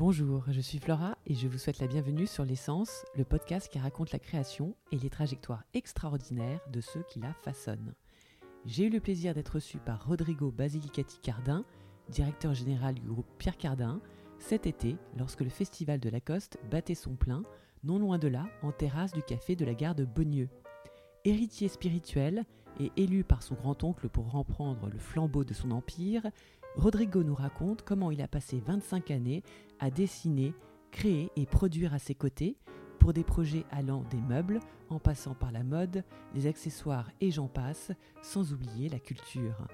Bonjour, je suis Flora et je vous souhaite la bienvenue sur L'essence, le podcast qui raconte la création et les trajectoires extraordinaires de ceux qui la façonnent. J'ai eu le plaisir d'être reçu par Rodrigo Basilicati Cardin, directeur général du groupe Pierre Cardin, cet été lorsque le festival de Lacoste battait son plein, non loin de là, en terrasse du café de la gare de Beaunieu. Héritier spirituel et élu par son grand-oncle pour reprendre le flambeau de son empire, Rodrigo nous raconte comment il a passé 25 années à dessiner, créer et produire à ses côtés pour des projets allant des meubles, en passant par la mode, les accessoires et j'en passe, sans oublier la culture.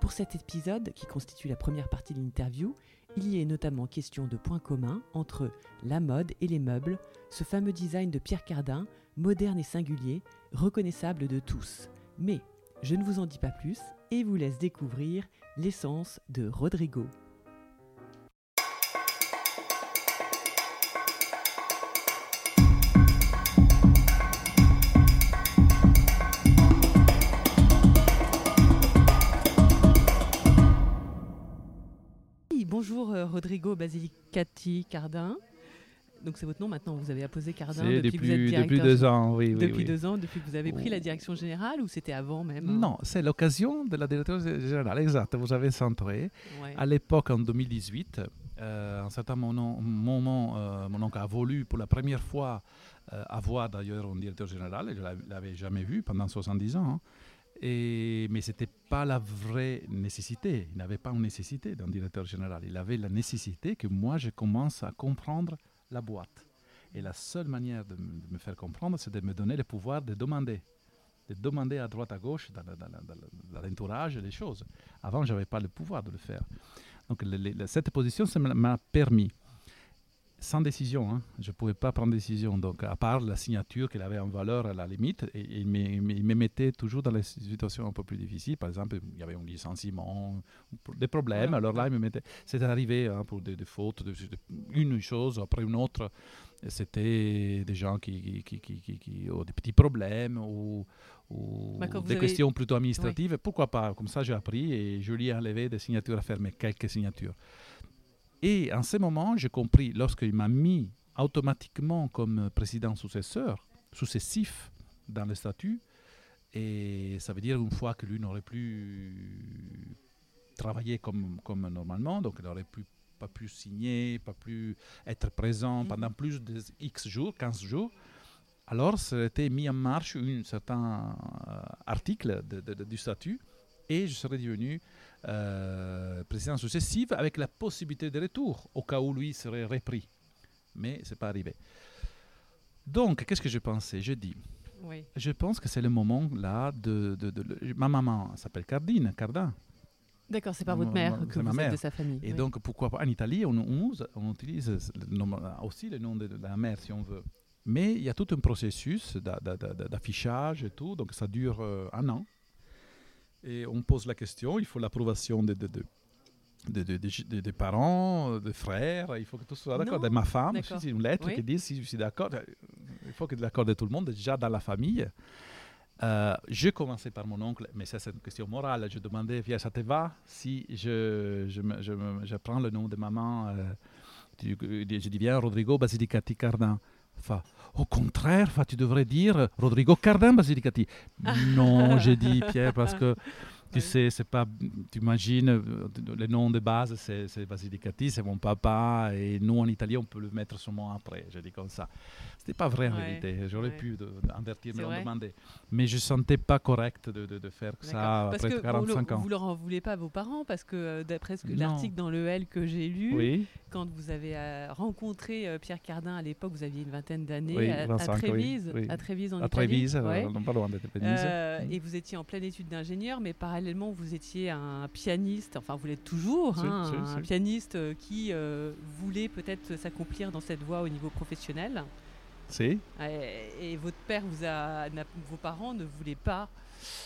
Pour cet épisode, qui constitue la première partie de l'interview, il y est notamment question de points communs entre la mode et les meubles, ce fameux design de Pierre Cardin, moderne et singulier, reconnaissable de tous. Mais je ne vous en dis pas plus et vous laisse découvrir l'essence de Rodrigo. Basilicati Cardin. Donc c'est votre nom maintenant, vous avez apposé Cardin depuis, que vous êtes directeur Depuis deux ans, oui. Depuis deux ans, depuis que vous avez pris la direction générale ou c'était avant même hein? Non, c'est l'occasion de la direction générale, exact. Vous avez centré. À l'époque, en 2018, euh, un certain moment, euh, mon oncle a voulu pour la première fois euh, avoir d'ailleurs un directeur général, je ne l'avais jamais vu pendant 70 ans. Hein. Mais ce n'était pas la vraie nécessité. Il n'avait pas une nécessité d'un directeur général. Il avait la nécessité que moi, je commence à comprendre la boîte. Et la seule manière de, me faire comprendre, c'est de me donner le pouvoir de demander. De demander à droite, à gauche, dans, l'entourage, les choses. Avant, je n'avais pas le pouvoir de le faire. Donc, cette position, ça m'a permis sans décision. Hein. Je ne pouvais pas prendre décision. Donc, à part la signature qu'il avait en valeur à la limite, et, il, me, mettait toujours dans les situations un peu plus difficiles. Par exemple, il y avait un licenciement, des problèmes. alors là, il me mettait. C'était arrivé hein, pour des, fautes, une chose après une autre. C'était des gens qui, qui, qui, qui, ont des petits problèmes ou, bah, des questions plutôt administratives. Pourquoi pas? Comme ça, j'ai appris et je lui ai enlevé des signatures à faire, mais quelques signatures. Et en ce moment, j'ai compris, lorsqu'il m'a mis automatiquement comme président successeur, successif dans le statut, et ça veut dire une fois que lui n'aurait plus travaillé comme, comme normalement, donc il n'aurait plus pas pu signer, pas pu être présent mhm. pendant plus de X jours, 15 jours, alors c'était mis en marche un certain euh, article du statut et je serais devenu euh, président successif avec la possibilité de retour au cas où lui serait repris. Mais ce n'est pas arrivé. Donc, qu'est-ce que je pensais? Je dis, je pense que c'est le moment là de, Ma maman s'appelle Cardine, Cardin. D'accord, c'est pas votre mère que vous êtes de sa famille. Et donc, pourquoi pas En Italie, on, on, utilise aussi le nom de, la mère, si on veut. Mais il y a tout un processus d'affichage et tout, donc ça dure euh, un an et on pose la question, il faut l'approbation des de, parents, des frères, il faut que tout soit d'accord. De ma femme, c'est une lettre qui dit si je suis d'accord. Il faut que l'accord de tout le monde, déjà dans la famille. Euh, je commençais par mon oncle, mais ça c'est une question morale. Je demandais, Pierre, ça te va si je, je, je, je prends le nom de maman euh, Je dis bien Rodrigo Basilicati Cardin. Au contraire, tu devrais dire Rodrigo Cardin Basilicati. non, j'ai dit Pierre, parce que tu sais, c'est pas, tu imagines, euh, le nom de base, c'est Basilicati, c'est mon papa, et nous en Italie, on peut le mettre seulement après. Je dis comme ça. C'était pas vrai en vérité. J'aurais pu invertir, me le demander. Mais je sentais pas correct de, de, faire ça après 45 ans. Vous leur en voulez pas à vos parents parce que euh, d'après l'article dans le L que j'ai lu, quand vous avez euh, rencontré Pierre Cardin à l'époque, vous aviez une vingtaine d'années à, Trévise, à Trévise en à Trévise, pas loin de Trévise. et vous étiez en pleine étude d'ingénieur, mais par parallèlement, vous étiez un pianiste, enfin vous l'êtes toujours, hein, un pianiste euh, qui euh, voulait peut-être s'accomplir dans cette voie au niveau professionnel. Si. Et, votre père, vous a, vos parents ne voulaient pas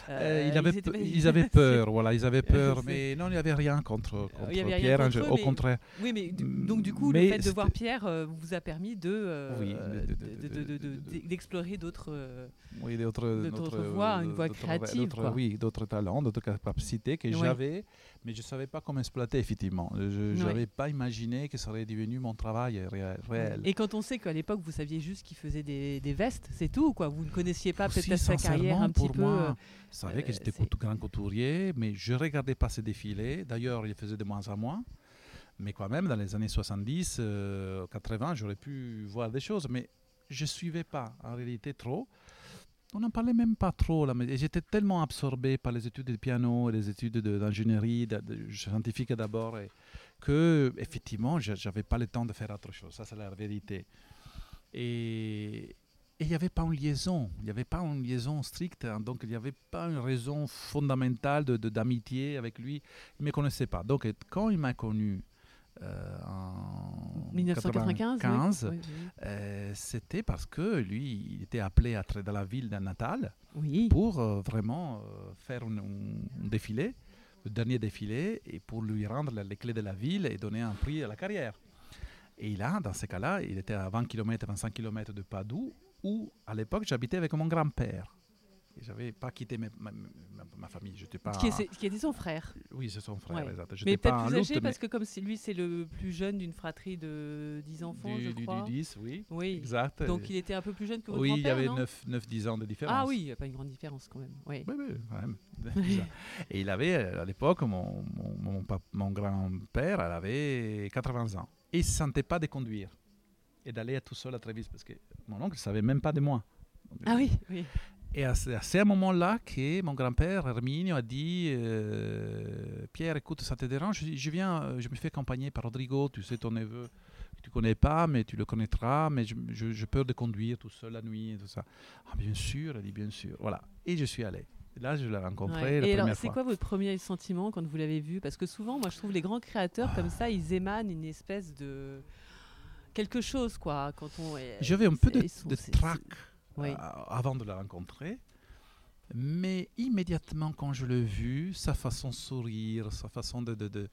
euh, il avait ils, avaient peur, voilà, ils avaient peur, mais non, il n'y avait rien contre, contre Pierre, au contraire. Oui, mais donc du coup, le fait de voir Pierre vous a permis de d'explorer d'autres oui, d'autres voies, une voie créative. Oui, d'autres talents, d'autres capacités que j'avais, mais je ne savais pas comment exploiter, effectivement. Je n'avais pas imaginé que ça aurait devenu mon travail réel. Et quand on sait qu'à l'époque, vous saviez juste qu'il faisait des, vestes, c'est tout, quoi. Vous ne connaissiez pas peut-être sa carrière un petit peu. Moi, je savais que j'étais euh, grand couturier, mais je ne regardais pas ses défilés. D'ailleurs, il faisait de moins en moins. Mais quand même, dans les années 70, 80, euh, j'aurais pu voir des choses. Mais je ne suivais pas, en réalité, trop on n'en parlait même pas trop. Là, mais j'étais tellement absorbé par les études de piano et les études d'ingénierie scientifique d'abord que effectivement, je n'avais pas le temps de faire autre chose. Ça, c'est la vérité. Et il n'y avait pas une liaison, il n'y avait pas une liaison stricte, hein. donc il n'y avait pas une raison fondamentale d'amitié avec lui. Il ne me connaissait pas. Donc quand il m'a connu euh, en 1995, euh, c'était parce que lui, il était appelé à être dans la ville de Natal pour euh, vraiment faire un, défilé, le dernier défilé, et pour lui rendre les clés de la ville et donner un prix à la carrière. Et là, dans ce cas-là, il était à 20 km, 25 km de Padoue, où à l'époque j'habitais avec mon grand-père. J'avais pas quitté ma, ma, famille. J'étais pas. Qui, qui, était son frère. Oui, c'est son frère. Mais peut-être plus âgé parce que comme lui, c'est le plus jeune d'une fratrie de 10 enfants, du, je crois. Du 10, oui. Oui. Exact. Donc il était un peu plus jeune que votre Oui, il y avait 9-10 ans de différence. Ah oui, il n'y a pas une grande différence quand même. Oui, oui, oui quand même. Et il avait, à l'époque, mon, mon, mon grand-père, elle avait 80 ans. Et il ne se sentait pas de conduire et d'aller tout seul à Trévis parce que mon oncle ne savait même pas de moi. ah oui, oui. Et c'est à ce moment-là que mon grand-père, Herminio, a dit euh, Pierre, écoute, ça te dérange? Je, viens, euh, je me fais accompagner par Rodrigo, tu sais, ton neveu, tu ne connais pas, mais tu le connaîtras, mais je, je, peur de conduire tout seul la nuit et tout ça. Ah, bien sûr, elle dit bien sûr. Voilà. Et je suis allé. là, je l'ai rencontré la et alors, c'est quoi votre premier sentiment quand vous l'avez vu? Parce que souvent, moi, je trouve les grands créateurs comme ça, ils émanent une espèce de quelque chose, quoi. Quand on. J'avais un peu de, de trac euh, avant de la rencontrer. Mais immédiatement, quand je l'ai vu, sa façon de sourire, sa façon de,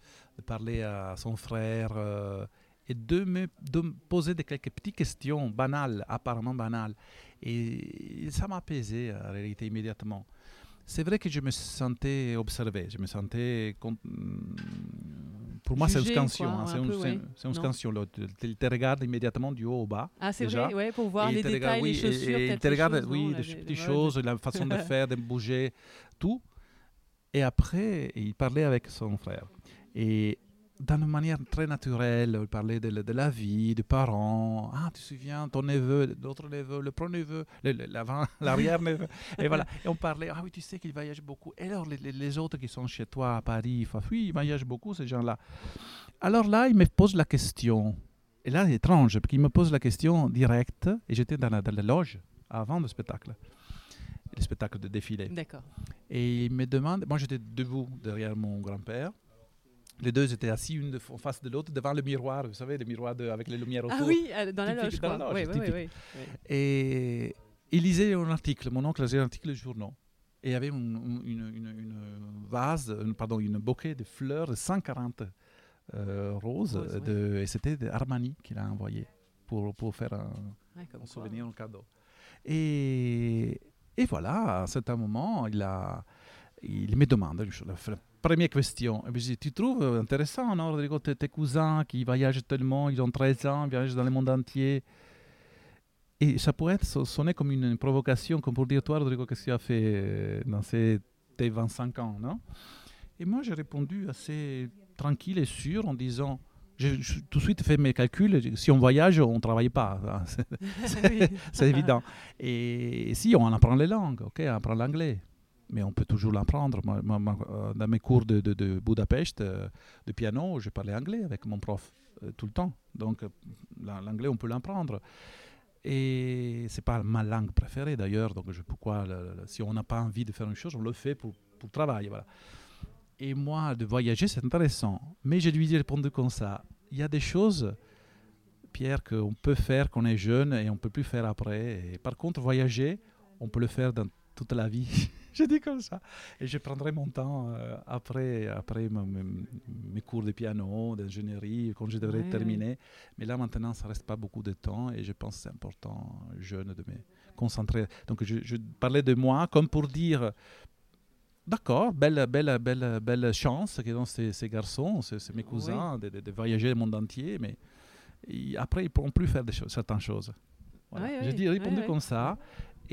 parler à son frère euh, et de me, de me poser des quelques petites questions banales, apparemment banales. Et ça m'a apaisé en réalité immédiatement c'est vrai que je me sentais observé, je me sentais. Pour moi, c'est une scansion. Hein, c'est une, scansion. Il te regarde immédiatement du haut au bas. Ah, c'est vrai, ouais, pour voir les détails, les chaussures. il te regarde, oui, les petites choses, la façon de faire, de bouger, tout. Et après, il parlait avec son frère. Et d'une manière très naturelle. Il parlait de, de, la vie, des parents. Ah, tu te souviens, ton neveu, l'autre neveu, le pro-neveu, l'arrière-neveu. et voilà. Et on parlait, ah oui, tu sais qu'il voyage beaucoup. Et alors, les, les, autres qui sont chez toi à Paris, oui, ils voyagent beaucoup, ces gens-là. Alors là, il me pose la question. Et là, c'est étrange, parce qu'il me pose la question directe. Et j'étais dans la, dans la loge avant le spectacle le spectacle de défilé. D'accord. Et il me demande, moi j'étais debout derrière mon grand-père, les deux étaient assis une en face de l'autre devant le miroir, vous savez, le miroir avec les lumières ah autour. Ah oui, euh, dans la loge. Dans oui, oui, oui, Et il lisait un article, mon oncle lisait un article du journal. Et il y avait une, une, vase, pardon, une bouquet de fleurs de 140 euh, roses, de, et c'était Armani qu'il a envoyé pour, pour faire un, un souvenir, un cadeau. Et, et voilà, à un certain moment, il, a, il me demande, première question. tu trouves intéressant, non, Rodrigo, tes, tes, cousins qui voyagent tellement, ils ont 13 ans, ils voyagent dans le monde entier. Et ça pourrait être sonner comme une, provocation, comme pour dire, toi, Rodrigo, qu'est-ce que tu as fait euh, dans ces, tes 25 ans, non? Et moi, j'ai répondu assez tranquille et sûr en disant, j'ai tout de suite fait mes calculs. Si on voyage, on ne travaille pas. C'est évident. Et si on apprend les langues, ok, on apprend l'anglais mais on peut toujours l'apprendre. Euh, dans mes cours de, Budapest, euh, de piano, je parlais anglais avec mon prof euh, tout le temps. Donc l'anglais, on peut l'apprendre. Et c'est pas ma langue préférée d'ailleurs. Donc pourquoi, si on n'a pas envie de faire une chose, on le fait pour, pour travailler. Voilà. Et moi, de voyager, c'est intéressant. Mais je lui ai répondu comme ça. Il y a des choses, Pierre, qu'on peut faire quand on est jeune et on ne peut plus faire après. Et par contre, voyager, on peut le faire dans toute la vie. J'ai dit comme ça. Et je prendrai mon temps euh, après, après mes, cours de piano, d'ingénierie, quand je devrais terminer. Mais là, maintenant, ça reste pas beaucoup de temps et je pense que c'est important, jeune, de me concentrer. Donc, je, je, parlais de moi comme pour dire D'accord, belle, belle, belle, belle chance que ont ces, ces garçons, c'est mes cousins, de, voyager le monde entier, mais après, ils ne pourront plus faire des choses, certaines choses. Voilà. je dis répondu comme ça.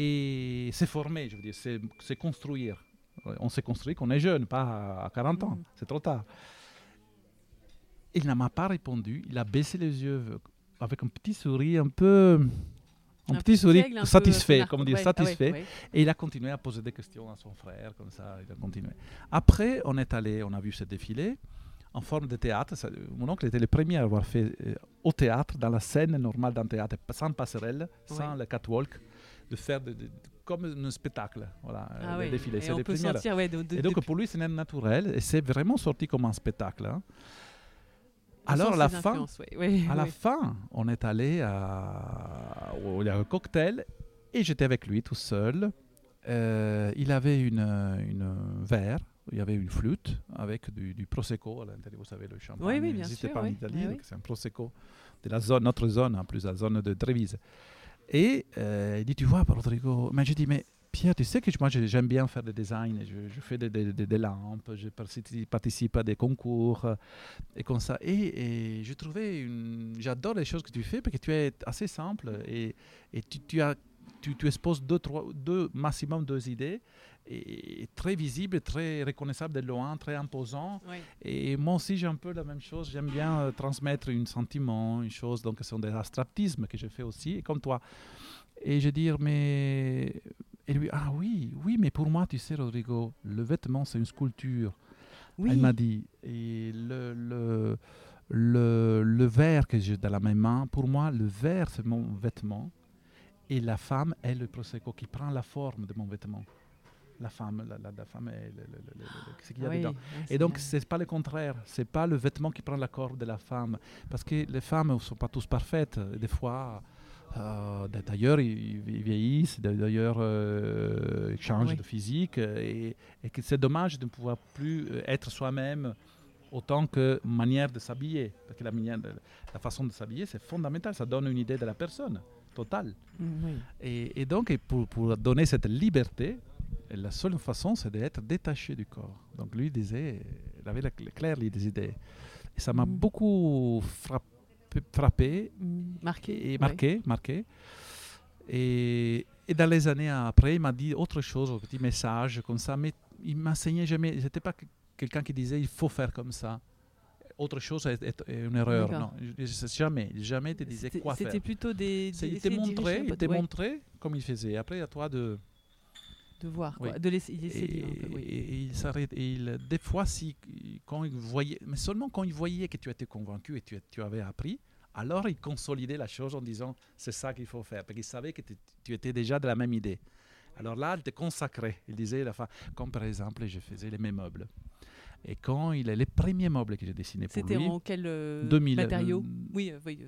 Et c'est former, je veux dire, c'est construire. On s'est construit quand on est jeune, pas à 40 ans, mm. c'est trop tard. Il ne m'a pas répondu, il a baissé les yeux avec un petit sourire un peu un, petit, sourire satisfait, comme dire, satisfait. Et il a continué à poser des questions à son frère, comme ça, il a continué. Après, on est allé, on a vu ce défilé en forme de théâtre. mon oncle était le premier à avoir fait euh, au théâtre, dans la scène normale d'un théâtre, sans passerelle, sans le catwalk, de faire comme un spectacle, voilà, ah le défilé. Et, on peut sentir, et donc pour lui, c'est naturel, et c'est vraiment sorti comme un spectacle. Hein. Alors, à la, fin, à la fin, on est allé à, il y a un cocktail et j'étais avec lui tout seul. Euh, il avait une, une verre, il y avait une flûte avec du, prosecco à l'intérieur. Vous savez, le champagne oui, oui, bien sûr, pas en Italie, c'est un prosecco de la zone, notre zone, en plus la zone de Trévise. Et euh, il dit, tu vois, Rodrigo, mais je dis, mais Pierre, tu sais que moi j'aime bien faire des designs, je, fais des, lampes, je participe à des concours euh, et comme ça. Et, je trouvais, j'adore les choses que tu fais parce que tu es assez simple et, et tu, as, tu, tu, exposes deux, trois, deux, maximum deux idées et, très visible, très reconnaissable de loin, très imposant. Et moi aussi j'ai un peu la même chose, j'aime bien euh, transmettre un sentiment, une chose, donc ce sont des abstractismes que je fais aussi, et comme toi. Et je dis, mais et lui, ah oui, oui, mais pour moi, tu sais, Rodrigo, le vêtement, c'est une sculpture. Oui. Elle m'a dit, et le, le, le, le verre que j'ai dans la même main, pour moi, le verre, c'est mon vêtement. Et la femme est le prosecco qui prend la forme de mon vêtement. La femme, la, la, femme est ce qu'il y a dedans. et donc, c'est pas le contraire. C'est pas le vêtement qui prend la forme de la femme. Parce que les femmes ne sont pas tous parfaites. Des fois, euh, d'ailleurs, ils, vieillissent, d'ailleurs, euh, ils changent de physique, et, que c'est dommage de ne pouvoir plus euh, être soi-même autant que manière de s'habiller. Parce que la, manière la façon de s'habiller, c'est fondamental, ça donne une idée de la personne, totale. Mm, et, donc, pour, pour, donner cette liberté, la seule façon, c'est d'être détaché du corps. Donc, lui disait, il avait clair les idées. Et ça m'a mm. beaucoup frappé frappé, mm, marqué, et marqué, marqué. Et, et, dans les années après, il m'a dit autre chose, un petit message comme ça, mais il m'enseignait jamais. C'était pas quelqu'un qui disait il faut faire comme ça. Autre chose est, une erreur. Non, jamais, jamais te disait quoi faire. C'était plutôt des. des il te montrait, il te montrait comme il faisait. Après, à toi de de voir, de laisser, et, et, il s'arrête. Et il, des fois, si, quand il voyait, mais seulement quand il voyait que tu étais convaincu et tu, tu avais appris, alors il consolidait la chose en disant c'est ça qu'il faut faire, parce qu'il savait que tu étais déjà de la même idée. Alors là, il te consacrait. Il disait, la comme par exemple, je faisais les mêmes meubles. Et quand il est les premiers meubles que j'ai dessinés pour lui. C'était en quel euh, matériau Oui, euh, oui,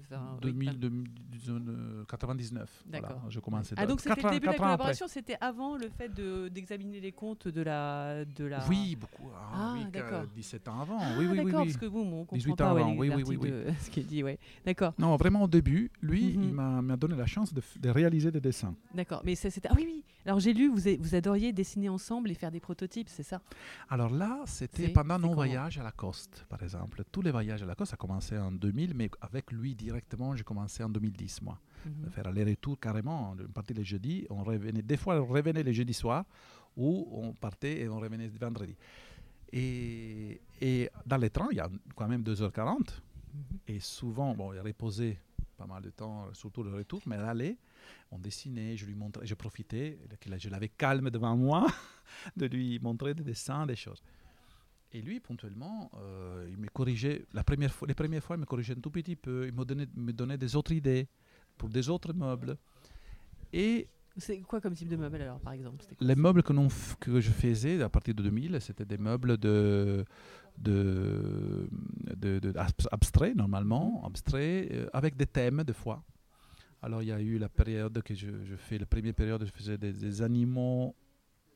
99. D'accord. je commençais. Ah donc c'était le début de la collaboration, c'était avant le fait d'examiner les comptes de la de la. Oui, beaucoup. Ah, ah d'accord. 17 ans avant. oui, oui, oui, parce que vous, on comprend 18 ans avant. Oui, oui, oui, oui. ce qu'il dit, ouais. D'accord. Non, vraiment au début, lui, il mhm. m'a donné la chance de, de réaliser des dessins. D'accord, mais c'était. Ah oui, oui. Alors j'ai lu, vous, vous adoriez dessiner ensemble et faire des prototypes, c'est ça? Alors là, c'était pendant nos voyages à Lacoste, par exemple. Tous les voyages à Lacoste, ça a commencé en 2000, mais avec lui directement, j'ai commencé en 2010, moi. Mhm. Faire aller-retour carrément. On partait les jeudis, on revenait. Des fois, on revenait les jeudis soirs, ou on partait et on revenait le vendredi. Et, et, dans les trains, il y a quand même 2h40. Mhm. Et souvent, bon, il a reposé pas mal de temps, surtout le retour, mais l'aller, on dessinait, je lui montrais, je profitais, je l'avais calme devant moi, de lui montrer des dessins, des choses. Et lui, ponctuellement, euh, il me corrigeait, la première fois, les premières fois, il me corrigeait un tout petit peu, il me donnait, me donnait des autres idées pour des autres meubles. Et c'est quoi comme type de meubles alors, par exemple? Les meubles que, que, je faisais à partir de 2000, c'était des meubles de, de, de, abstraits normalement, abstraits, euh, avec des thèmes des fois. Alors il y a eu la période que je, je fais, la première période, je faisais des, animaux,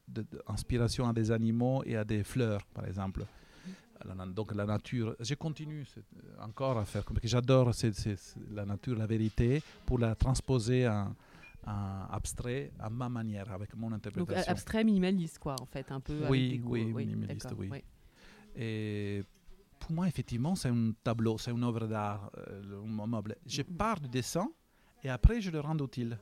d'inspiration à des animaux et à des fleurs, par exemple. donc la nature, je continue encore à faire, parce que j'adore la nature, la vérité, pour la transposer abstrait à ma manière, avec mon interprétation. Donc abstrait minimaliste, quoi, en fait, un peu. Oui, oui, minimaliste, oui. Et pour moi, effectivement, c'est un tableau, c'est une œuvre d'art, euh, un meuble. Je pars du dessin et après, je le rends utile.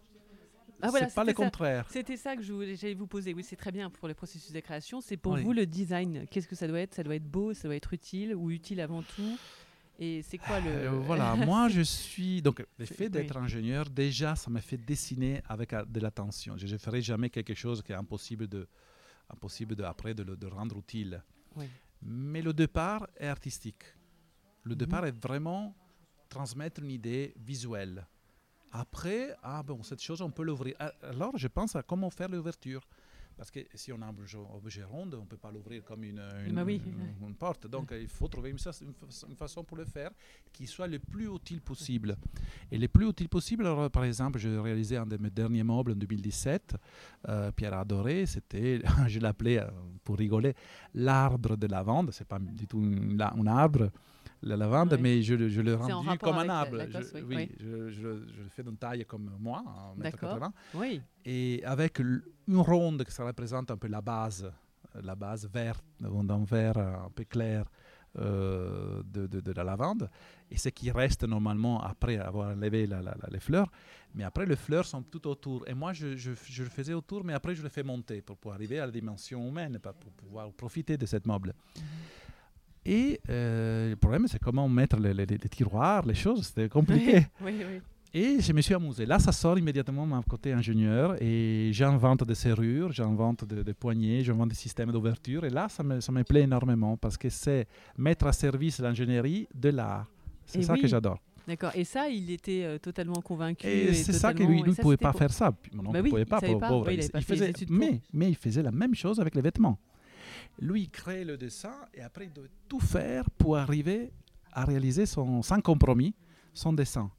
Ah, voilà, c'est pas le contraire. C'était ça que j'allais vous poser. Oui, c'est très bien pour le processus de création. C'est pour vous le design. Qu'est-ce que ça doit être? Ça doit être beau, ça doit être utile ou utile avant tout? Et c'est quoi le. Euh, voilà, moi je suis. Donc, le fait d'être ingénieur, déjà, ça m'a fait dessiner avec euh, de l'attention. Je ne ferai jamais quelque chose qui est impossible de, impossible de, après de le de rendre utile. Mais le départ est artistique. Le mhm. départ est vraiment transmettre une idée visuelle. Après, ah bon, cette chose, on peut l'ouvrir. Alors, je pense à comment faire l'ouverture. Parce que si on a un objet, rond, on ne peut pas l'ouvrir comme une, bah une, porte. Donc il faut trouver une, façon pour le faire qui soit le plus utile possible. Et le plus utile possible, alors, par exemple, j'ai réalisé un de mes derniers meubles en 2017. Euh, Pierre adoré, c'était, je l'appelais euh, pour rigoler, l'arbre de lavande. C'est pas du tout un arbre la lavande, mais je, je le rends comme un arbre. Je, oui, Je, je, le fais d'une taille comme moi, 1m80. Oui. Et avec une ronde ça représente un peu la base, la base verte, d'un vert un peu clair euh, de, de, la lavande. Et ce qui reste normalement après avoir enlevé les fleurs. Mais après, les fleurs sont tout autour. Et moi, je, le faisais autour, mais après, je le fais monter pour, pour arriver à la dimension humaine, pour pouvoir profiter de cette meuble. Mhm. Et euh, le problème, c'est comment mettre les, tiroirs, les choses. C'était compliqué. oui, oui. Et je me suis amusé. Là, ça sort immédiatement mon côté ingénieur et j'invente des serrures, j'invente des, poignées, j'invente des systèmes d'ouverture. Et là, ça me, ça me plaît énormément parce que c'est mettre à service l'ingénierie de l'art. C'est ça que j'adore. D'accord. Et ça, il était euh, totalement convaincu. Et, c'est ça que lui, ne pouvait pas faire ça. Non, bah il ne pouvait pas. il, faisait, mais, mais il faisait la même chose avec les vêtements. Lui, il crée le dessin et après, il doit tout faire pour arriver à réaliser son, sans compromis son dessin.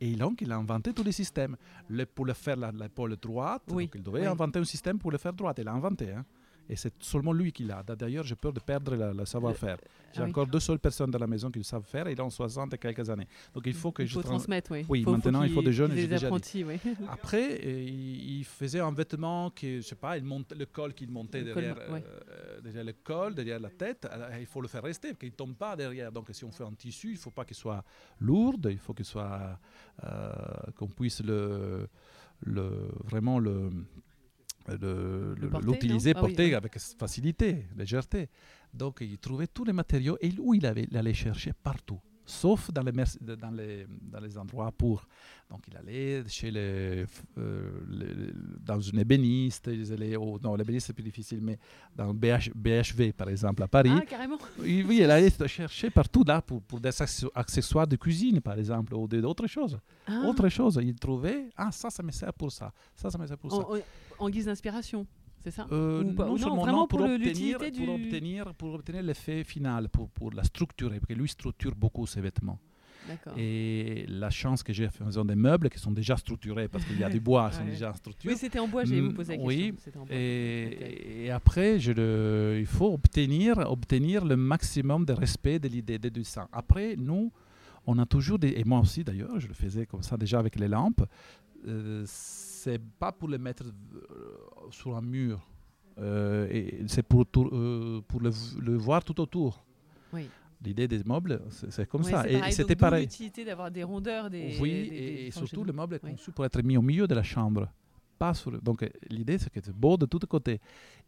Et donc, il a inventé tous les systèmes. Le, pour le faire l'épaule droite, il devait inventer un système pour le faire droite. Il a inventé. Hein. Et c'est seulement lui qui l'a. D'ailleurs, j'ai peur de perdre le, savoir-faire. J'ai ah encore deux seules personnes dans la maison qui le savent faire et ils ont 60 et quelques années. Donc il faut que il faut transmettre, oui. Oui, maintenant il faut des jeunes. Des apprentis, oui. Après, euh, il, faisait un vêtement qui, je sais pas, il monte, le col qu'il montait derrière, euh, derrière, le col, derrière la tête. il faut le faire rester, qu'il ne tombe pas derrière. Donc si on fait un tissu, il ne faut pas qu'il soit lourd, il faut qu'il soit, euh, qu'on puisse le, le, vraiment le l'utiliser, ah porter avec facilité, légèreté. Donc il trouvait tous les matériaux et où il, avait, il allait chercher partout sauf dans les, dans les, dans les endroits pour. Donc il allait chez les, euh, dans une ébéniste, ils allaient non, l'ébéniste c'est plus difficile, mais dans BH, BHV par exemple à Paris. Ah, carrément Oui, oui il allait chercher partout là pour, pour des accessoires de cuisine par exemple, ou d'autres choses. Ah. Autre chose, il trouvait, ah ça, ça me sert pour ça, ça, ça me sert pour ça. en guise d'inspiration c'est ça euh, non, vraiment pour, obtenir, pour, obtenir, pour obtenir l'effet final, pour, pour la structurer, parce que lui structure beaucoup ses vêtements. Et la chance que j'ai en faisant des meubles qui sont déjà structurés, parce qu'il y a du bois, qui sont déjà structurés. Oui, c'était en bois, j'ai vous posé la question. Oui, et, et, après, je le, il faut obtenir, obtenir le maximum de respect de l'idée de dessin. Après, nous, on a toujours des, et moi aussi d'ailleurs, je le faisais comme ça déjà avec les lampes, euh, c'est pas pour le mettre euh, sur un mur, euh, et c'est pour, euh, pour le, le, voir tout autour. Oui. L'idée des meubles, c'est comme ça. Et c'était pareil. L'utilité d'avoir des rondeurs. Des, oui, et, surtout le meuble est conçu pour être mis au milieu de la chambre. Pas sur, donc l'idée c'est que c'est beau de tous côtés.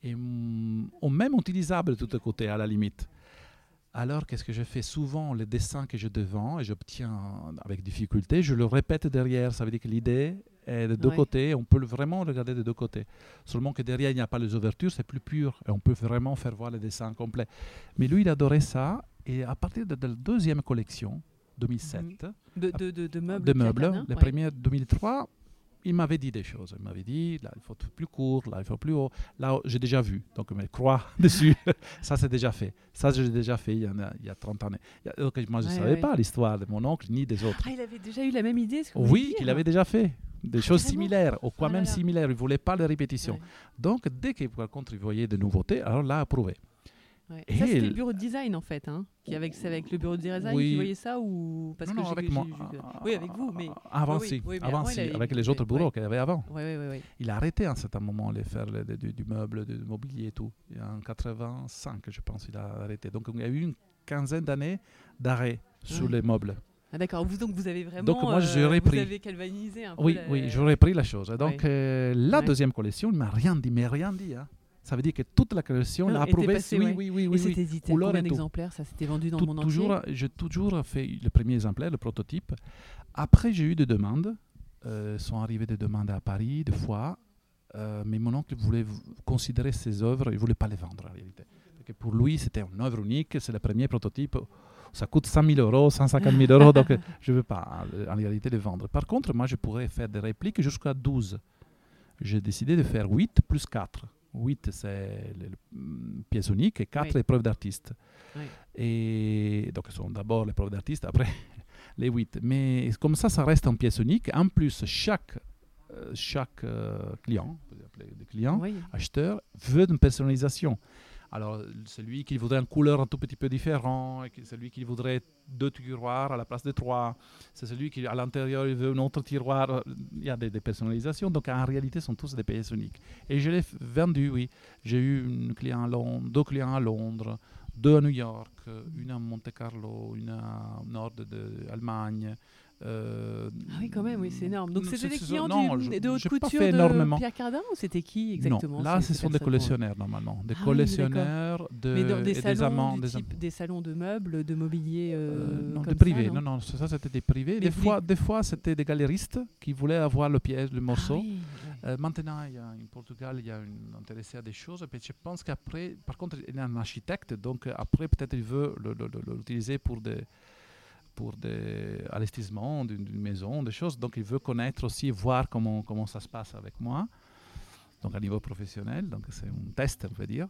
Et mm, même utilisable de tous côtés à la limite. Alors, qu'est-ce que je fais souvent? Les dessins que je devant et j'obtiens avec difficulté, je le répète derrière. Ça veut dire que l'idée est de deux côtés. On peut vraiment regarder de deux côtés. Seulement que derrière, il n'y a pas les ouvertures, c'est plus pur. Et on peut vraiment faire voir les dessins complets. Mais lui, il adorait ça. Et à partir de, la deuxième collection, 2007, mhm. de, de, de, meubles, de meubles les premières 2003, il m'avait dit des choses. Il m'avait dit, là, il faut plus court, là, il faut plus haut. Là, j'ai déjà vu, donc me crois dessus. ça, c'est déjà fait. Ça, j'ai déjà fait il y, a, il y a 30 années. Donc, moi, je ne savais pas l'histoire de mon oncle ni des autres. Ah, il avait déjà eu la même idée ce que Oui, qu'il avait déjà fait. Des ah, choses similaires, ou quoi oh même similaires. Il ne voulait pas les répétitions. Donc, dès que, par contre, il voyait des nouveautés, alors là, approuvé. Et ça, c'était le bureau de design en fait. Hein, qui avec, c'est avec le bureau de design oui. qui voyait ça ou parce non, que non, avec moi. Oui, avec vous. Mais... Avant, si. avant, si. avec les autres bureaux qu'il y avait avant. Il a arrêté à un certain moment de faire du, meuble, du mobilier et tout. En 85, je pense, il a arrêté. Donc il y a eu une quinzaine d'années d'arrêt sur les meubles. Ah d'accord, vous, donc vous avez vraiment donc, moi, euh, vous avez calvanisé un peu Oui, oui, j'aurais pris la chose. Donc euh, la deuxième collection, il m'a rien dit, mais rien dit. Hein. Ça veut dire que toute la collection l'a approuvé. oui, oui, oui, oui. Et c'était édité combien d'exemplaires? Ça s'était vendu dans le monde toujours, entier? J'ai toujours fait le premier exemplaire, le prototype. Après, j'ai eu des demandes. Euh, sont arrivées des demandes à Paris, deux fois. Euh, mais mon oncle voulait considérer ces œuvres, il ne voulait pas les vendre en réalité. Parce que pour lui, c'était une œuvre unique, c'est le premier prototype ça coûte 100 000 euros, 150 000 euros, donc je ne veux pas en réalité les vendre. Par contre, moi, je pourrais faire des répliques jusqu'à 12. J'ai décidé de faire 8 plus 4. 8, c'est mm, pièces uniques et 4, les preuves d'artistes. Et donc, ce sont d'abord les preuves d'artistes, après les 8. Mais comme ça, ça reste en pièce unique. En plus, chaque, euh, chaque euh, client, des clients, acheteur, veut une personnalisation. Alors, celui qui voudrait une couleur un tout petit peu différente, celui qui voudrait deux tiroirs à la place de trois, c'est celui qui, à l'intérieur, il veut un autre tiroir. Il y a des, personnalisations. Donc, en réalité, ce sont tous des pièces uniques. Et je l'ai vendu, oui. J'ai eu client à Londres, deux clients à Londres, deux à New York, une à Monte Carlo, une à nord d'Allemagne. Euh, ah oui, quand même, oui, c'est énorme. Donc c'était des clients du, de haute couture de Pierre Cardin ou c'était qui exactement Non, là, ce sont des collectionneurs normalement, des ah collectionneurs de, des, salons amants, des, des, salons de meubles, de mobilier. Euh, euh, non, des privés. non, non, ça c'était des privés. des, fois, des fois, c'était des galéristes qui voulaient avoir le pièce, le morceau. Ah maintenant, il y a, en Portugal, il y a une intéressé à des choses. Mais je pense qu'après, par contre, il est un architecte, donc après peut-être il veut l'utiliser pour des pour des investissements d'une maison, des choses. Donc, il veut connaître aussi, voir comment, comment ça se passe avec moi, donc à niveau professionnel. Donc, c'est un test, on va dire.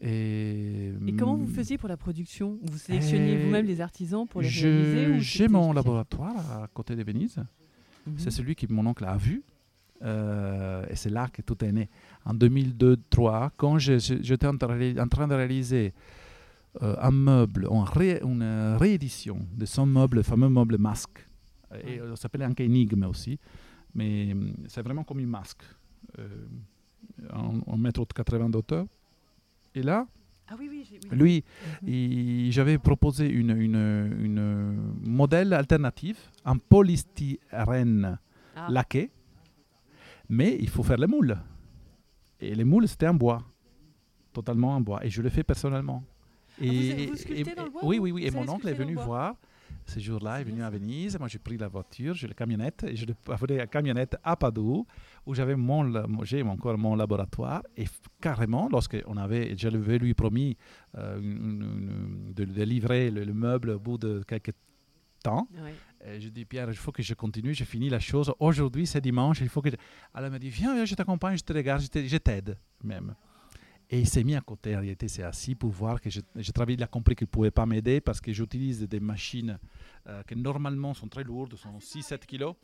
Et, Et, comment vous faisiez pour la production? Vous sélectionniez vous-même les artisans pour les réaliser J'ai mon laboratoire à côté de Venise. Mhm. C'est celui que mon oncle a vu. Euh, et c'est là que tout est né. En 2002-2003, quand j'étais en, en, train de réaliser euh, un meuble, une réédition de son meuble, le fameux meuble masque. Et, ça s'appelle un énigme aussi, mais hum, c'est vraiment comme une masque, euh, en, mètre 80 d'auteur. Et là, ah oui, oui, lui, mhm. j'avais proposé une, une, une, modèle alternative, un polystyrène ah. laqué, mais il faut faire les moules. Et les moules, c'était en bois, totalement en bois. Et je le fais personnellement. Ah, et, vous, sculptez dans le bois Oui, oui, oui. Et mon oncle est venu voir ce jour-là, est venu à Venise. Moi, j'ai pris la voiture, j'ai la camionnette, et je l'ai la camionnette à Padoue, où j'avais mon, j'ai encore mon laboratoire. Et carrément, lorsque on avait, j'avais lui promis euh, de, livrer le, meuble au bout de quelques temps. je dis, Pierre, il faut que je continue, j'ai fini la chose. Aujourd'hui, c'est dimanche, il faut que... Alors, elle m'a dit, viens, viens, je t'accompagne, je te regarde, je t'aide même. Et il s'est mis à côté, en réalité, s'est assis pour voir que je travaillais. Il a compris qu'il ne pouvait pas m'aider parce que j'utilise des machines euh, qui normalement sont très lourdes, sont 6-7 kilos.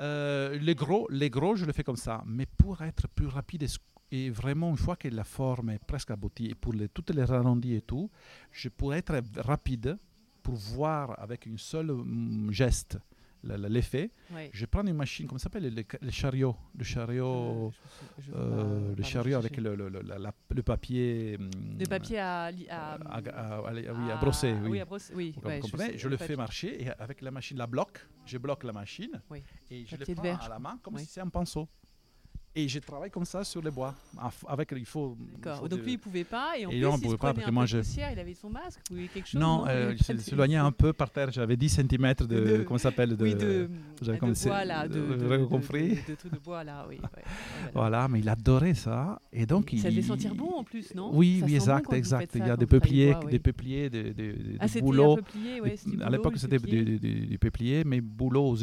Euh, les, gros, les gros, je le fais comme ça. Mais pour être plus rapide et, vraiment, une fois que la forme est presque aboutie, et pour toutes les arrondis et tout, je pourrais être rapide pour voir avec une seule mm, geste l'effet. Je prends une machine, comment ça s'appelle le, chariot, le chariot, euh, euh, le chariot avec le, le, le, papier. Le papier à, à, brosser. Oui, à brosser, oui. je, le fais marcher et avec la machine la bloque. Je bloque la machine et je le prends à la main comme si c'était un pinceau. Et je travaille comme ça sur les bois. Avec, il faut. D'accord. Donc lui, il pouvait pas. Et en et plus, non, il pouvait pas parce que moi, je... Il avait son masque ou quelque chose. Non, euh, il s'éloignait un peu par terre. J'avais 10 cm de, de, comment ça s'appelle de, oui, de, de bois là, de, de, de, compris. de, bois là, oui. Ouais. voilà. mais il adorait ça. Et donc ça devait sentir bon en plus, non? Oui, oui, exact, exact. Il y a des peupliers, des peupliers, des bouleaux. À l'époque, c'était des peupliers, mais bouleaux,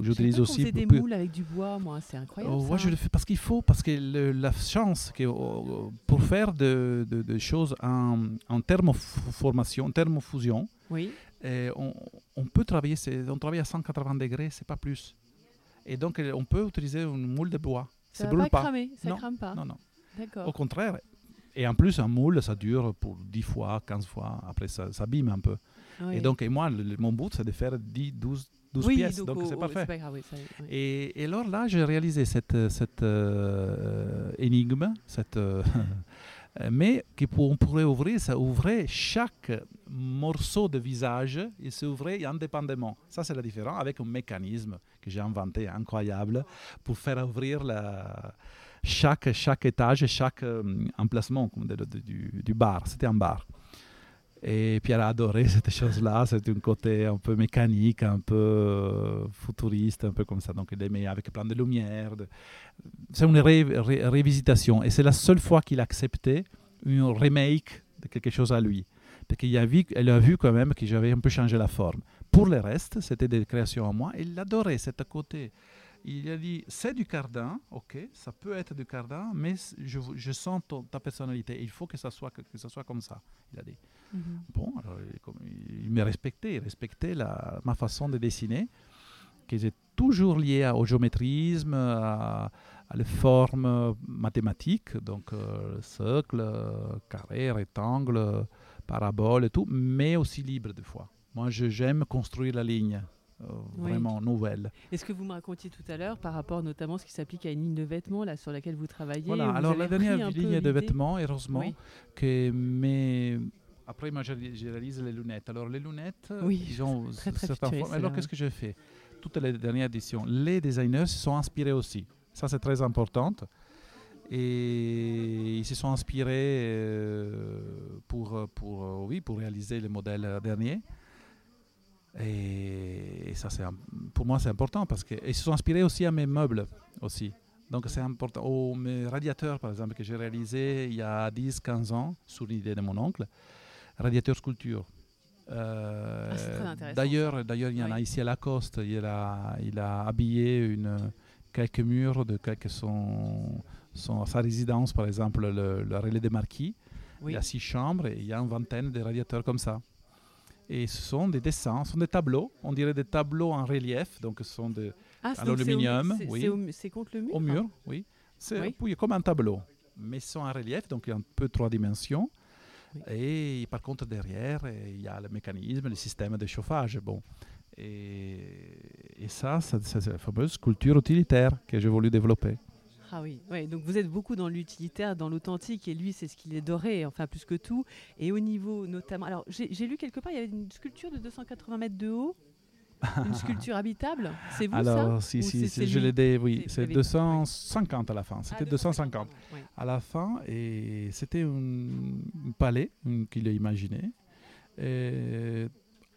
j'utilise aussi. Des moules avec du bois, moi, c'est incroyable. Je le fais parce qu'il faut parce que la chance que euh, pour faire des de, choses en, en thermoformation, en thermofusion, oui. Eh, on, on, peut travailler, on travaille à 180 degrés, c'est pas plus. Et donc on peut utiliser une moule de bois. Ça ne brûle pas, cramer, ça non, crame pas. Non, non. Au contraire, Et en plus, un moule, ça dure pour 10 fois, 15 fois. Après, ça s'abîme un peu. Et donc, et moi, mon but, c'est de faire 10, 12, 12 pièces. Donc, c'est parfait. et, et, alors là, j'ai réalisé cette, cette euh, énigme, cette. Euh, mais on pourrait ouvrir, ça ouvrait chaque morceau de visage, il s'ouvrait indépendamment. Ça, c'est la différence avec un mécanisme que j'ai inventé, incroyable, pour faire ouvrir la, chaque, chaque étage, chaque euh, emplacement du, du, bar. C'était un bar. Et Pierre a adoré cette chose-là. C'était un côté un peu mécanique, un peu euh, futuriste, un peu comme ça. Donc il aimait avec plein de lumière. C'est une révisitation. Et c'est la seule fois qu'il acceptait une remake de quelque chose à lui. Parce qu'il a elle a vu quand même que j'avais un peu changé la forme. Pour le reste, c'était des créations à moi. Il adorait cet côté il a dit c'est du cardin, ok, ça peut être du cardin, mais je, sens ta personnalité. Il faut que ça soit que, ça soit comme ça. Il a dit. Mhm. Bon, alors il, il me respectait, il respectait la, ma façon de dessiner, qui est toujours liée au géométrisme, à, les formes mathématiques, donc euh, cercle, carré, rectangle, parabole et tout, mais aussi libre des fois. Moi, j'aime construire la ligne. Euh, vraiment nouvelle. Est-ce que vous me racontiez tout à l'heure par rapport notamment à ce qui s'applique à une ligne de vêtements là, sur laquelle vous travaillez Voilà, alors la dernière ligne de vêtements, heureusement, que mais après moi je, réalise les lunettes. Alors les lunettes, oui, ils ont très, très Alors qu'est-ce que j'ai fait? Toutes les dernières éditions, les designers se sont inspirés aussi. Ça c'est très important. Et ils se sont inspirés euh, pour, pour, oui, pour réaliser le modèle dernier. Et, ça, c'est pour moi, c'est important parce qu'ils se sont inspirés aussi à mes meubles aussi. Donc c'est important. Au mes radiateurs, par exemple, que j'ai réalisé il y a 10-15 ans, sous l'idée de mon oncle, radiateur sculpture. Euh, ah, d'ailleurs, d'ailleurs, il y en a ici à Lacoste. Il a, il a habillé une, quelques murs de quelques son, son, sa résidence, par exemple, le, le relais des marquis. Il y a six chambres et il y a une vingtaine de radiateurs comme ça. Et ce sont des dessins, ce sont des tableaux, on dirait des tableaux en relief, donc ce sont de ah, l'aluminium. Oui. C'est contre le mur? Au mur, oui. C'est oui. comme un tableau, mais sont en relief, donc il y a un peu trois dimensions. Et par contre, derrière, il y a le mécanisme, le système de chauffage. Bon. Et, et ça, c'est la fameuse sculpture utilitaire que j'ai voulu développer. Ah oui, donc vous êtes beaucoup dans l'utilitaire, dans l'authentique, et lui, c'est ce qu'il est doré, enfin plus que tout. Et au niveau notamment, alors j'ai lu quelque part, il y avait une sculpture de 280 mètres de haut, une sculpture habitable, c'est vous alors, ça Alors, si, si, je l'ai dit, oui, c'est 250 à la fin, c'était 250 ah, à la fin, et c'était un, palais qu'il a imaginé. Et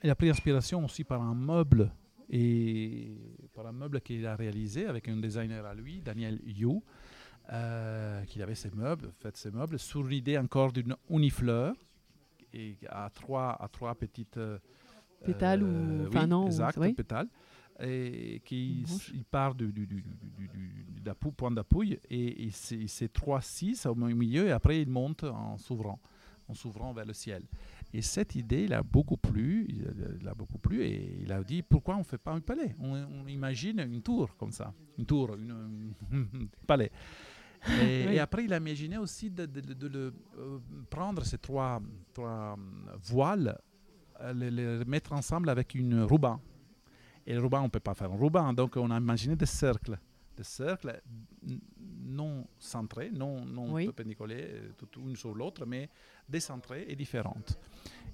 il a pris inspiration aussi par un meuble et par un meuble qu'il a réalisé avec un designer à lui, Daniel Yu, euh, qui avait ses meubles, fait ses meubles, sur l'idée encore d'une unifleur, et à trois, à trois petites euh, pétales ou enfin non, exact, pétales, et qui il part du, du, du, du point d'appui et, et c'est trois six au milieu et après il monte en s'ouvrant, en s'ouvrant vers le ciel. Et cette idée, il a beaucoup plu, il a beaucoup plu, et il a dit pourquoi on ne fait pas un palais? On, imagine une tour comme ça, une tour, un palais. Et, après, il a imaginé aussi de, de, euh, prendre ces trois, trois euh, voiles, euh, les, les, mettre ensemble avec une ruban. Et le ruban, on ne peut pas faire un ruban, donc on a imaginé des cercles, des cercles non centrés, non, non perpendiculaires, une sur l'autre, mais décentrées et différentes.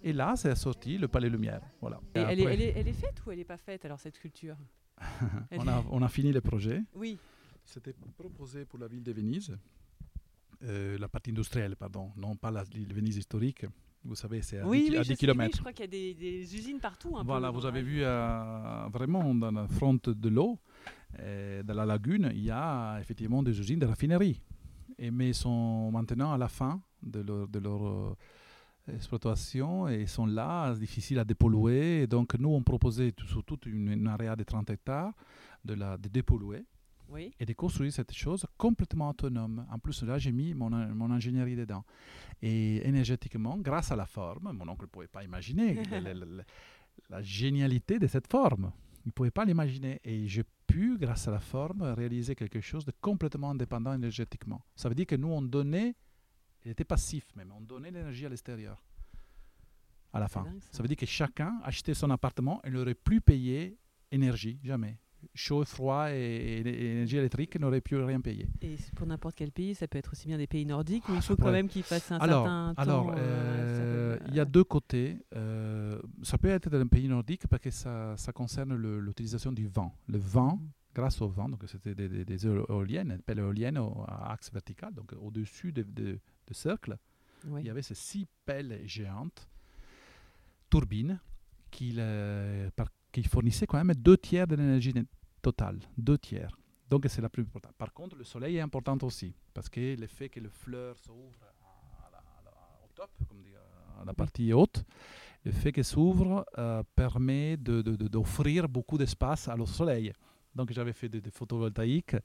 Et là, c'est sorti le Palais Lumière. Voilà. Et, elle, est, elle, est, elle, est, faite ou elle n'est pas faite, alors, cette sculpture? On, a, on, a, fini le projet. Oui. C'était proposé pour la ville de Venise, euh, la partie industrielle, pardon, non pas la ville de Venise historique. Vous savez, c'est à, oui, 10, oui, km. je crois qu'il y a des, des, usines partout. Un voilà, peu, vous avez vu euh, vraiment dans la fronte de l'eau, euh, dans la lagune, il y a effectivement des usines de raffinerie. Et, mais sont maintenant à la fin de leur, de leur exploitation et sont là, difficiles à dépolluer. Et donc, nous, on proposait sur toute une, une area de 30 hectares de, la, de dépolluer et de construire cette chose complètement autonome. En plus, là, j'ai mis mon, mon, ingénierie dedans. Et énergétiquement, grâce à la forme, mon oncle ne pouvait pas imaginer la, la, génialité de cette forme. Il ne pouvait pas l'imaginer. Et j'ai pu, grâce à la forme, réaliser quelque chose de complètement indépendant énergétiquement. Ça veut dire que nous, on donnait Il était passif même. On donnait l'énergie à l'extérieur. À la fin. ça. veut dire que chacun achetait son appartement et n'aurait plus payé énergie, jamais chaud, froid et, énergie électrique n'aurait plus rien payé. Et pour n'importe quel pays, ça peut être aussi bien des pays nordiques où il ah, faut quand même qu'il fasse un certain temps. Alors, euh, il y a deux côtés. Euh, ça peut être dans un pays nordique parce que ça, ça concerne l'utilisation du vent. Le vent, grâce au vent, donc c'était des, des, éoliennes, éoliennes à axe vertical, donc au-dessus de, de, cercles. Il y avait ces six pelles géantes, turbines, qui, par qui fournissait quand même deux tiers de l'énergie totale, deux tiers. Donc c'est la plus importante. Par contre, le soleil est important aussi, parce que le fait que le fleur s'ouvre au top, comme dit, à la partie haute, le fait qu'elle s'ouvre euh, permet d'offrir de, de, beaucoup d'espace au soleil. Donc j'avais fait des, photovoltaïques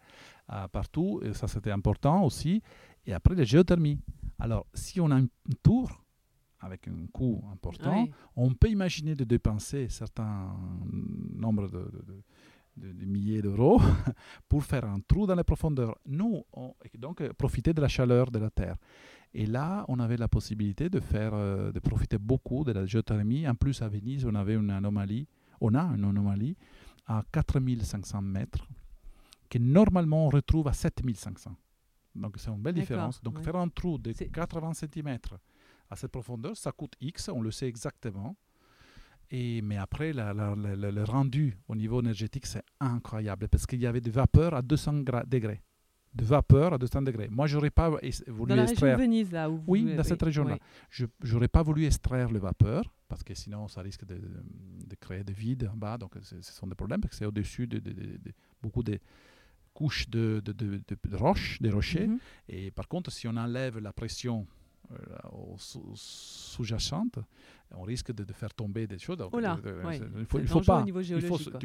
euh, partout, et ça c'était important aussi. Et après, la géothermie. Alors, si on a une tour, avec un coût important, on peut imaginer de dépenser un certain nombre de, milliers d'euros pour faire un trou dans les profondeurs. Nous, on, donc, profiter de la chaleur de la Terre. Et là, on avait la possibilité de, faire, euh, de profiter beaucoup de la géothermie. En plus, à Venise, on avait une anomalie, on a une anomalie à 4500 mètres, que normalement on retrouve à 7500. Donc, c'est une belle différence. Donc, faire un trou de 80 cm à cette profondeur, ça coûte X, on le sait exactement. Et, mais après, le rendu au niveau énergétique, c'est incroyable parce qu'il y avait des vapeurs à 200 degrés. De vapeur à 200 degrés. Moi, j'aurais pas voulu dans la extraire. Région de Venise, là où Oui, dans cette région-là. Je n'aurais pas voulu extraire le vapeur parce que sinon, ça risque de, de créer des vides en bas. Donc, ce sont des problèmes parce que c'est au-dessus de, beaucoup de couches de, roches, des rochers. Mhm. Et par contre, si on enlève la pression sous-jacente, on risque de, faire tomber des choses. il faut, faut pas.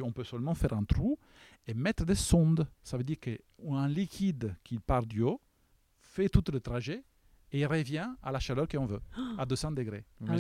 on peut seulement faire un trou et mettre des sondes. Ça veut dire qu'un liquide qui part du haut fait tout le trajet et il revient à la chaleur qu'on veut, à 200 degrés. Ah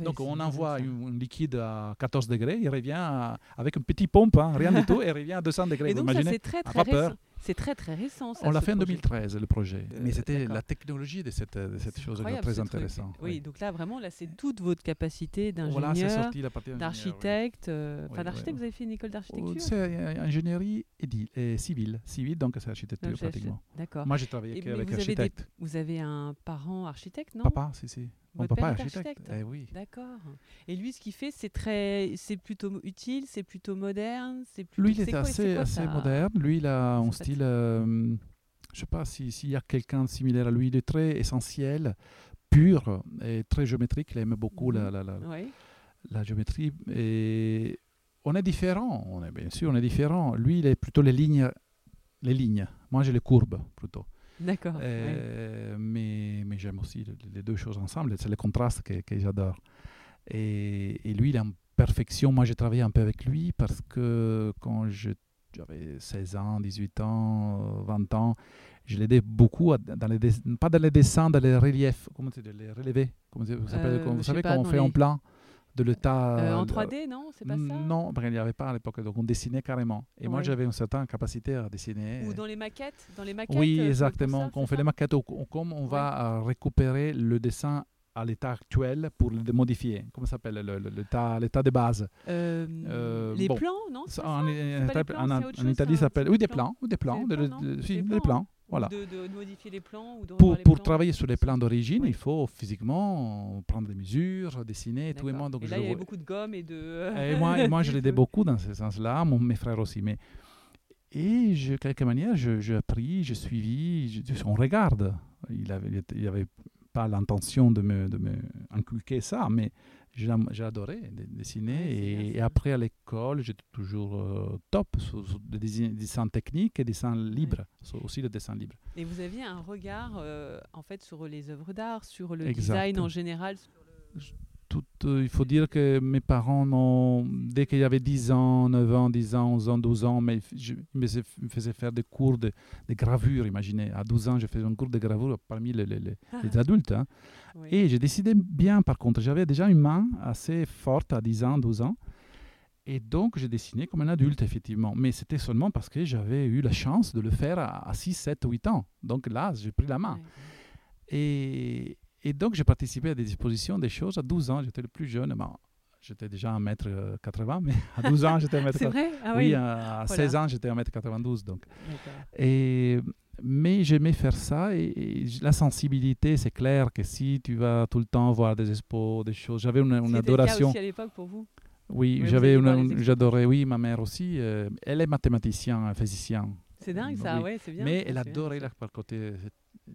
Donc on envoie un liquide à 14 degrés, il revient avec une petite pompe, hein, rien du tout, et il revient à 200 degrés. Et donc ça c'est très très récent. C'est très très récent. On l'a fait en 2013 le projet, euh, mais c'était la technologie de cette, de cette chose là très intéressante. Oui, donc là vraiment là c'est toute votre capacité d'ingénieur, d'architecte. Euh, enfin d'architecte, vous avez fait une école d'architecture? C'est euh, ingénierie et civile, civile donc c'est architecture pratiquement. D'accord. Moi j'ai travaillé avec architecte. Vous avez un parent architecte, non? Papa, si si. Mon papa est architecte. Eh oui. D'accord. Et lui, ce qu'il fait, c'est très, c'est plutôt utile, c'est plutôt moderne, c'est plutôt. Lui, il est, assez, assez moderne. Lui, il a un style. Euh, je sais pas s'il y a quelqu'un de similaire à lui. Il est très essentiel, pur et très géométrique. Il aime beaucoup la, mhm. la, géométrie. Et on est différents. On est bien sûr, on est différents. Lui, il est plutôt les lignes, les lignes. Moi, j'ai les courbes plutôt. D'accord. Euh, mais, mais j'aime aussi les deux choses ensemble. C'est le contraste que, que j'adore. Et, et, lui, il est en perfection. Moi, j'ai travaillé un peu avec lui parce que quand j'avais 16 ans, 18 ans, 20 ans, je l'aidais beaucoup, dans les pas dans les dessins, dans les reliefs, comment les relevés. Comment vous, euh, vous savez, quand on fait en plan? De l'État. Euh, en 3D, non C'est pas ça Non, il n'y avait pas à l'époque, donc on dessinait carrément. Et moi, j'avais une certaine capacité à dessiner. Ou dans les maquettes, dans les maquettes Oui, euh, exactement. Quand on fait les maquettes, comme on va euh, récupérer le dessin à l'état actuel pour le modifier. Comment ça s'appelle l'état de base? Les plans, non En, en, Italie, ça s'appelle oui des plans, des plans, des plans, des plans. Voilà. De, modifier les plans ou Pour, pour travailler sur les plans d'origine, il faut physiquement prendre des mesures, dessiner, tout et moi. Donc et là, il y avait beaucoup de gomme et de. et moi, et moi je l'aidais beaucoup dans ce sens-là, mes frères aussi. Mais et de quelque manière, j'ai appris, j'ai suivi, on regarde. Il n'avait il avait pas l'intention de me, de me inculquer ça, mais j'ai adoré dessiner et, après à l'école j'étais toujours euh, top sur, le dessin technique et dessin libre aussi le dessin libre. Et vous aviez un regard euh, en fait sur les œuvres d'art sur le design en général Tout, euh, il faut dire que mes parents, dès qu'il y avait 10 ans, 9 ans, 10 ans, 11 ans, 12 ans, mais je me faisais faire des cours de, de, gravure, imaginez. À 12 ans, je faisais un cours de gravure parmi les, les, les ah. adultes. Hein. Et j'ai décidé bien, par contre. J'avais déjà une main assez forte à 10 ans, 12 ans. Et donc, j'ai dessiné comme un adulte, effectivement. Mais c'était seulement parce que j'avais eu la chance de le faire à, 6, 7, 8 ans. Donc là, j'ai pris la main. Et, et donc, j'ai participé à des expositions, des choses. À 12 ans, j'étais le plus jeune. J'étais déjà 1m80, mais à 12 ans, j'étais 1m80. C'est vrai? Ah, Oui, à, 16 ans, j'étais 1m92. Donc. Et, mais j'aimais faire ça. Et, la sensibilité, c'est clair que si tu vas tout le temps voir des expos, des choses. J'avais une, une adoration. C'était aussi à l'époque pour vous oui, j'avais j'adorais, oui, ma mère aussi. Euh, elle est mathématicienne, physicienne. C'est dingue ça, oui. ouais, c'est bien. Mais elle adorait par côté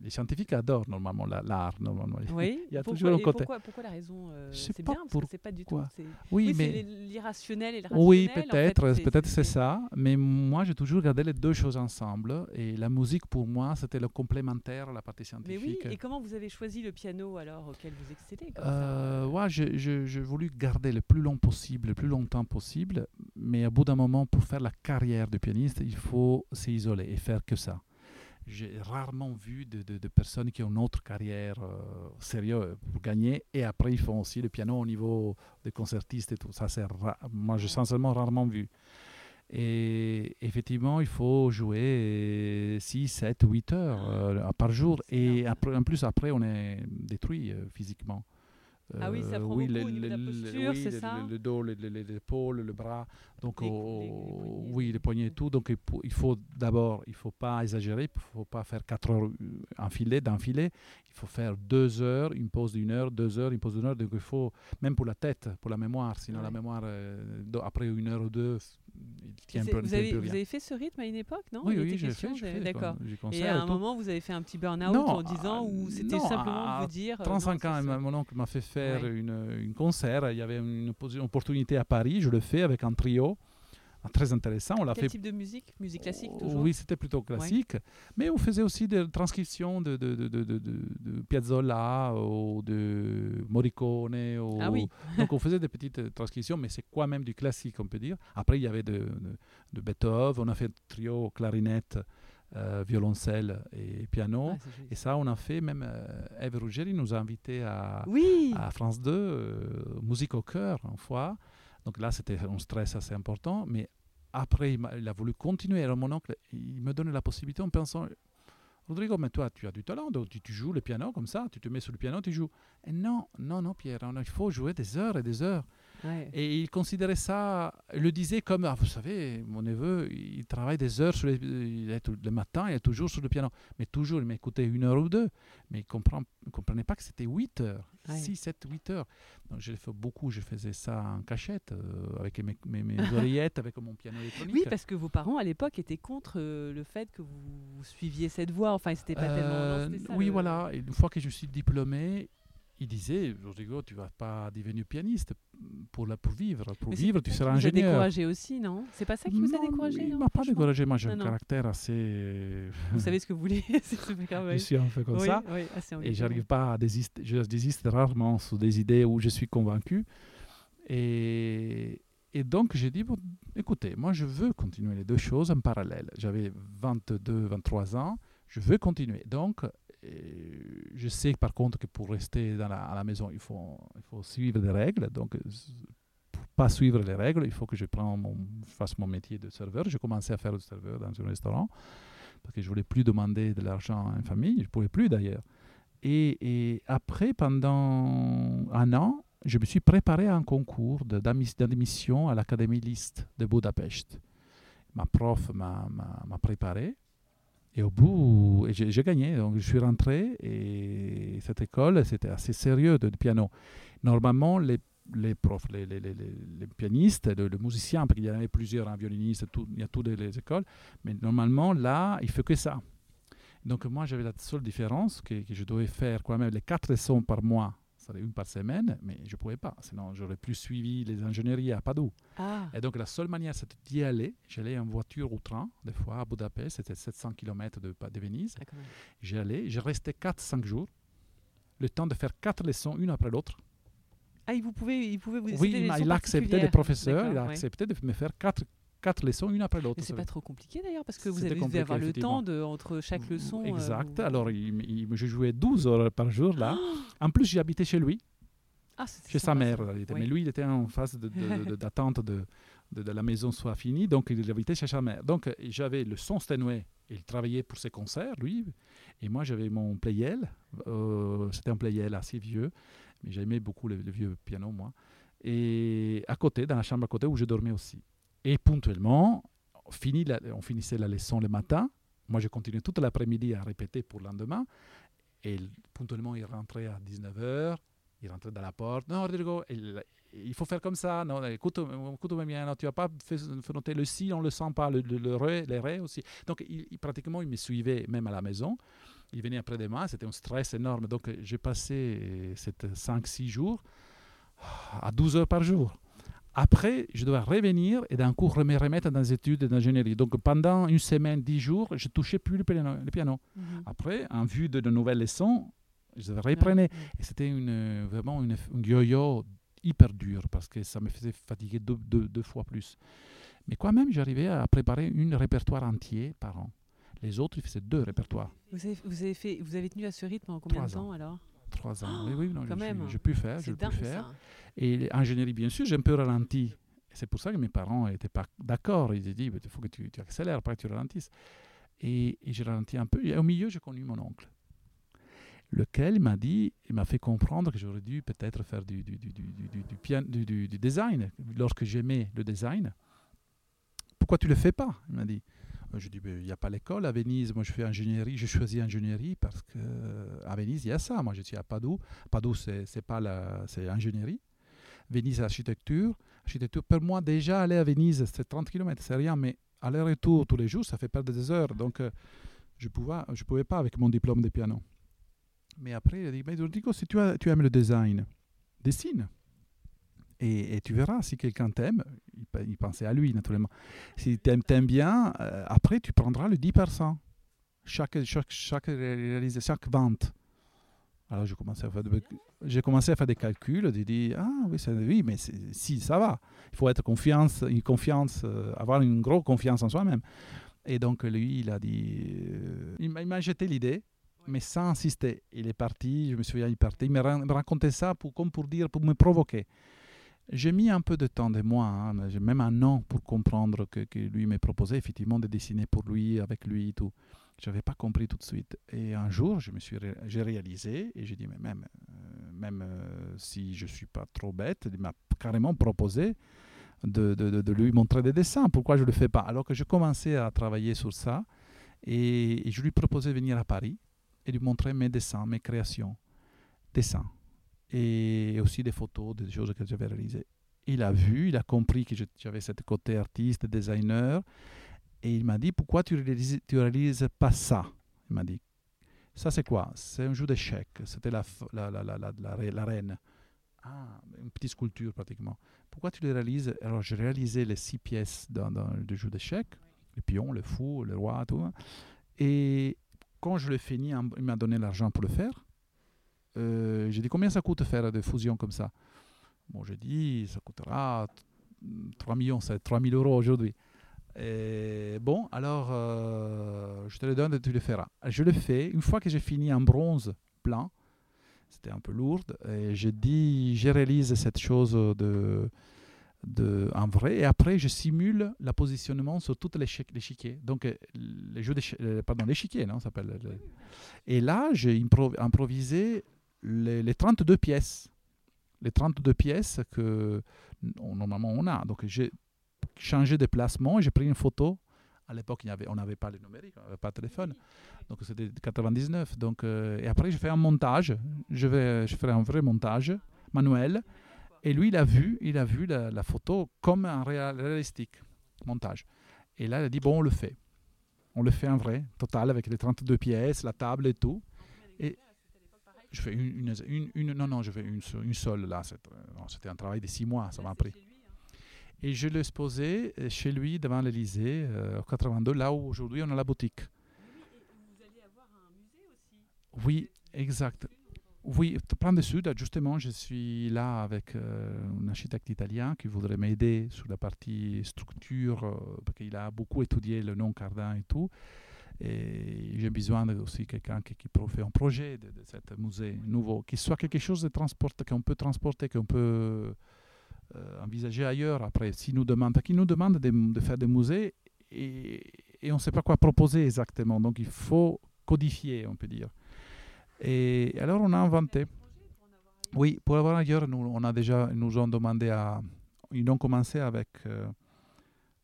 les scientifiques adorent normalement l'art. Normalement. Oui. Il y a pourquoi, toujours un côté. Pourquoi, pourquoi, la raison euh, C'est bien parce que c'est pas du tout. Oui, mais l'irrationnel et le rationnel. Oui, peut-être, en fait, peut-être c'est ça. Mais moi, j'ai toujours gardé les deux choses ensemble. Et la musique, pour moi, c'était le complémentaire à la partie scientifique. Mais oui. Et comment vous avez choisi le piano alors auquel vous excellez euh, ouais, j'ai voulu garder le plus long possible, le plus longtemps possible. Mais à bout d'un moment, pour faire la carrière de pianiste, il faut s'isoler et faire que ça j'ai rarement vu de, de, personnes qui ont une autre carrière euh, sérieuse pour gagner et après ils font aussi le piano au niveau des concertistes et tout. Ça, c'est moi, j'ai sincèrement rarement vu. Et effectivement, il faut jouer 6, 7, 8 heures euh, par jour. Et après, en plus, après, on est détruit euh, physiquement. Ah oui, ça prend oui, beaucoup le, la posture, c'est ça le, dos, l'épaule, le bras, donc oui, les poignets et tout. Donc il faut d'abord, il faut pas exagérer, il faut pas faire 4 heures enfilées, d'enfiler. Il faut faire 2 heures, une pause d'une heure, 2 heures, une pause d'une heure. Donc il faut, même pour la tête, pour la mémoire, sinon la mémoire, euh, après une heure ou deux, vous, avez, vous avez, fait ce rythme à une époque, non? Oui, oui, j'ai fait. D'accord. Et à un moment, vous avez fait un petit burn-out en disant, ou c'était simplement vous dire. 35 ans, mon oncle m'a fait faire une, une, concert. Il y avait une, une opportunité à Paris, je le fais avec un trio très intéressant. On l'a Quel type de musique? Musique classique oh, toujours? Oui, c'était plutôt classique. Mais on faisait aussi des transcriptions de, de, de, de, de Piazzolla ou de Morricone. Ou... Ah oui. Donc on faisait des petites transcriptions, mais c'est quoi même du classique, on peut dire. Après, il y avait de, de, Beethoven. On a fait un trio clarinette. Euh, violoncelle et piano. Ah, et ça, on a fait, même euh, Eve Ruggeri nous a invités à, oui. à France 2, euh, musique au cœur, une fois. Donc là, c'était un stress assez important. Mais après, il, a voulu continuer. Alors mon oncle, il me donnait la possibilité en pensant, Rodrigo, mais toi, tu as du talent, donc tu, joues le piano comme ça, tu te mets sur le piano, tu joues. Et non, non, non, Pierre, il faut jouer des heures et des heures. Et il considérait ça, il le disait comme, ah, vous savez, mon neveu, il travaille des heures sur il est le matin, il est toujours sur le piano. Mais toujours, il m'écoutait une heure ou deux. Mais il ne comprenait pas que c'était 8 heures, 6, 7, 8 heures. Donc je l'ai fait beaucoup, je faisais ça en cachette, euh, avec mes, mes, oreillettes, avec mon piano électronique. Oui, parce que vos parents, à l'époque, étaient contre euh, le fait que vous suiviez cette voie. Enfin, c'était pas tellement... Euh, oui, voilà. Et une fois que je suis diplômé, il disait, Rodrigo, tu vas pas devenir pianiste pour, la, pour vivre. Pour vivre, tu seras ingénieur. Vous découragé aussi, non? C'est pas ça qui vous a découragé Il m'a pas découragé. Moi, j'ai un caractère assez. Vous savez ce que vous voulez. je suis un peu comme ça. Oui, et j'arrive pas à désister. Je désiste rarement sur des idées où je suis convaincu. Et, et donc, j'ai dit, bon, écoutez, moi, je veux continuer les deux choses en parallèle. J'avais 22, 23 ans. Je veux continuer. Donc, je sais par contre que pour rester dans la, à la maison, il faut, suivre des règles. Donc, euh, pour pas suivre les règles, il faut que je, fasse mon métier de serveur. J'ai commencé à faire le serveur dans un restaurant parce que je voulais plus demander de l'argent à une famille. Je pouvais plus d'ailleurs. Et, après, pendant un an, je me suis préparé à un concours d'admission à l'Académie Liszt de Budapest. Ma prof m'a préparé et au bout, j'ai gagné. Donc, je suis rentré et cette école, c'était assez sérieux de, piano. Normalement, les, les profs, les, les, les pianistes, les, musiciens, parce qu'il y en avait plusieurs, un violoniste, il y a toutes les écoles, mais normalement, là, il fait que ça. Donc, moi, j'avais la seule différence que, que je devais faire quand même les quatre leçons par mois une par semaine, mais je ne pouvais pas. Sinon, j'aurais plus suivi les ingénieries à Padoue. Ah. Et donc, la seule manière, c'était d'y aller. J'allais en voiture ou train, des fois, à Budapest. C'était 700 km de, de Venise. Ah, J'y allais. J'ai resté 4-5 jours. Le temps de faire quatre leçons, une après l'autre. Ah, vous pouvez, il pouvait vous Oui, il, a accepté, le professeur, il a accepté de me faire quatre quatre leçons, une après l'autre. C'est pas trop compliqué d'ailleurs, parce que vous avez dû avoir le temps de, entre chaque leçon. Euh, exact. Alors, il, je jouais 12 heures par jour là. en plus, j'habitais chez lui, ah, chez sa mère. Mais lui, il était en phase d'attente de, de, de, la maison soit finie, donc il habitait chez sa mère. Donc, j'avais le son Steinway Il travaillait pour ses concerts, lui. Et moi, j'avais mon Playel. Euh, c'était un Playel assez vieux, mais j'aimais beaucoup le, vieux piano, moi. Et à côté, dans la chambre à côté où je dormais aussi. Et ponctuellement, on, on finissait la leçon le matin. Moi, je continuais toute l'après-midi à répéter pour le lendemain. Et ponctuellement, il rentrait à 19h. Il rentrait dans la porte. Non, Rodrigo, il, faut faire comme ça. Non, écoute, écoute bien, non, tu n'as pas fait, noter le si, on ne le sent pas, le, le, ré, les ré aussi. Donc, pratiquement, il me suivait même à la maison. Il venait après de moi, c'était un stress énorme. Donc, j'ai passé 5-6 jours à 12 heures par jour. Après, je dois revenir et d'un coup me remettre dans les études d'ingénierie. Donc pendant une semaine, dix jours, je ne touchais plus le piano. Mhm. Après, en vue de, de nouvelles leçons, je reprenais. Et c'était une, vraiment une, yo-yo hyper dur parce que ça me faisait fatiguer deux, deux, fois plus. Mais quand même, j'arrivais à préparer un répertoire entier par an. Les autres, ils faisaient deux répertoires. Vous avez, vous avez, fait, vous avez tenu à ce rythme en combien de temps alors? Trois ans. oui, oui, non, quand même. J'ai pu faire. J'ai pu faire. Et l'ingénierie, bien sûr, j'ai un peu ralenti. C'est pour ça que mes parents n'étaient pas d'accord. Ils disaient, il faut que tu, tu accélères, pas que tu ralentisses. Et, et j'ai ralenti un peu. Et au milieu, j'ai connu mon oncle, lequel m'a dit, il m'a fait comprendre que j'aurais dû peut-être faire du, du, du, du, du, du design. Lorsque j'aimais le design, pourquoi tu ne le fais pas? Il m'a dit. Je dis, il n'y a pas l'école à Venise. Moi, je fais ingénierie. Je choisis ingénierie parce qu'à Venise, il y a ça. Moi, je suis à Padoue. Padoue, c'est pas la, c'est ingénierie. Venise, architecture. Architecture, pour moi, déjà, aller à Venise, c'est 30 km, c'est rien, mais aller-retour tous les jours, ça fait perdre des heures. Donc, euh, je ne pouvais, je pouvais pas avec mon diplôme de piano. Mais après, il dit, mais Rodrigo, si tu, as, tu aimes le design, dessine. Et, tu verras, si quelqu'un t'aime, il, pensait à lui naturellement, si tu aimes, bien, euh, après tu prendras le 10%. Chaque, chaque, chaque, chaque vente. Alors j'ai commencé à faire, j'ai commencé à faire des calculs, j'ai dit ah oui, oui mais si ça va, il faut être confiance, une confiance, euh, avoir une grosse confiance en soi-même. Et donc lui, il a dit, euh, il m'a jeté l'idée, mais sans insister. Il est parti, je me souviens, il est parti, il me racontait ça pour, comme pour dire, pour me provoquer. J'ai mis un peu de temps de moi, hein, même un an pour comprendre que, lui me proposait effectivement de dessiner pour lui, avec lui tout. Je n'avais pas compris tout de suite. Et un jour, je me suis j'ai réalisé et j'ai dit, mais même, euh, même euh, si je ne suis pas trop bête, il m'a carrément proposé de, lui montrer des dessins. Pourquoi je ne le fais pas? Alors que je commençais à travailler sur ça et, et, je lui proposais de venir à Paris et lui montrer mes dessins, mes créations, dessins et aussi des photos, des choses que j'avais réalisées. Il a vu, il a compris que j'avais ce côté artiste, designer et il m'a dit, pourquoi tu ne réalises, tu réalises pas ça? Il m'a dit, ça c'est quoi? C'est un jeu d'échecs. C'était la, la, la, la, reine. Ah, une petite sculpture pratiquement. Pourquoi tu le réalises? Alors j'ai réalisé les six pièces dans, le jeu d'échecs, les pions, le fou, le roi, tout. Et quand je l'ai fini, il m'a donné l'argent pour le faire. Euh, j'ai dit combien ça coûte faire des fusions comme ça? Bon, j'ai dit ça coûtera 3 millions, c'est 3 000 euros aujourd'hui. Et bon, alors, euh, je te le donne et tu le feras. Je le fais. Une fois que j'ai fini en bronze blanc, c'était un peu lourd, et j'ai dit, je réalise cette chose de, de, en vrai, et après, je simule le positionnement sur tout l'échiquier. Donc, euh, les jeux euh, pardon, l'échiquier, non, ça s'appelle. Et là, j'ai improvisé les, les 32 pièces. Les 32 pièces que normalement on a. Donc, j'ai changé de placement. J'ai pris une photo. À l'époque, on n'avait pas le numérique, on n'avait pas de téléphone. Donc c'était 99. Donc, euh, et après, je fais un montage. Je, vais, je ferai un vrai montage manuel. Et lui, il a vu, il a vu la, photo comme un réalistique montage. Et là, il a dit, bon, on le fait. On le fait en vrai, total, avec les 32 pièces, la table et tout. Et je fais une, une, une, non, non, je fais une, une seule là. C'était un travail de six mois, ça m'a pris. Et je l'ai exposé euh, chez lui devant l'Elysée, euh, en 82, là où aujourd'hui on a la boutique. vous alliez avoir un musée aussi? Oui, exact. Oui, plein de sud. Justement, je suis là avec euh, un architecte italien qui voudrait m'aider sur la partie structure, parce qu'il a beaucoup étudié le nom Cardin et tout. Et j'ai besoin aussi quelqu'un qui, qui fait un projet de, de ce musée nouveau, qui soit quelque chose de transport, qu'on peut transporter, qu'on peut euh, envisager ailleurs. Après, si nous demande, qui nous demande de, faire des musées, et et on ne sait pas quoi proposer exactement. Donc il faut codifier, on peut dire. Et alors on a inventé. Oui, pour avoir ailleurs, nous, on a déjà, nous ont demandé à, ils ont commencé avec euh,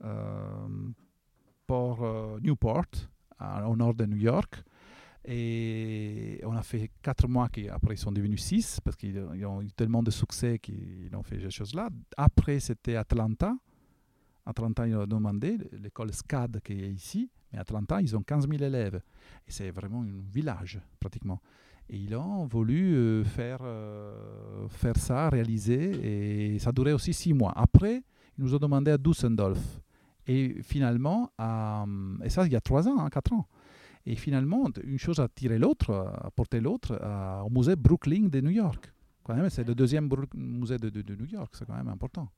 euh, euh, Newport, au nord de New York. Et on a fait quatre mois, qui, après ils sont devenus six, parce qu'ils ont eu tellement de succès qu'ils ont fait ces choses-là. Après, c'était Atlanta. Atlanta, ils ont demandé, l'école SCAD qui est ici, mais Atlanta, ils ont 15 000 élèves. Et c'est vraiment un village, pratiquement. Et ils ont voulu euh, faire, euh, faire ça, réaliser, et ça durait aussi six mois. Après, ils nous ont demandé à Düsseldorf. Et finalement, et ça il y a trois ans, hein, quatre ans. Et finalement, une chose a tiré l'autre, a porté l'autre au musée Brooklyn de New York. Quand même, c'est le deuxième musée de, de, New York, c'est quand même important.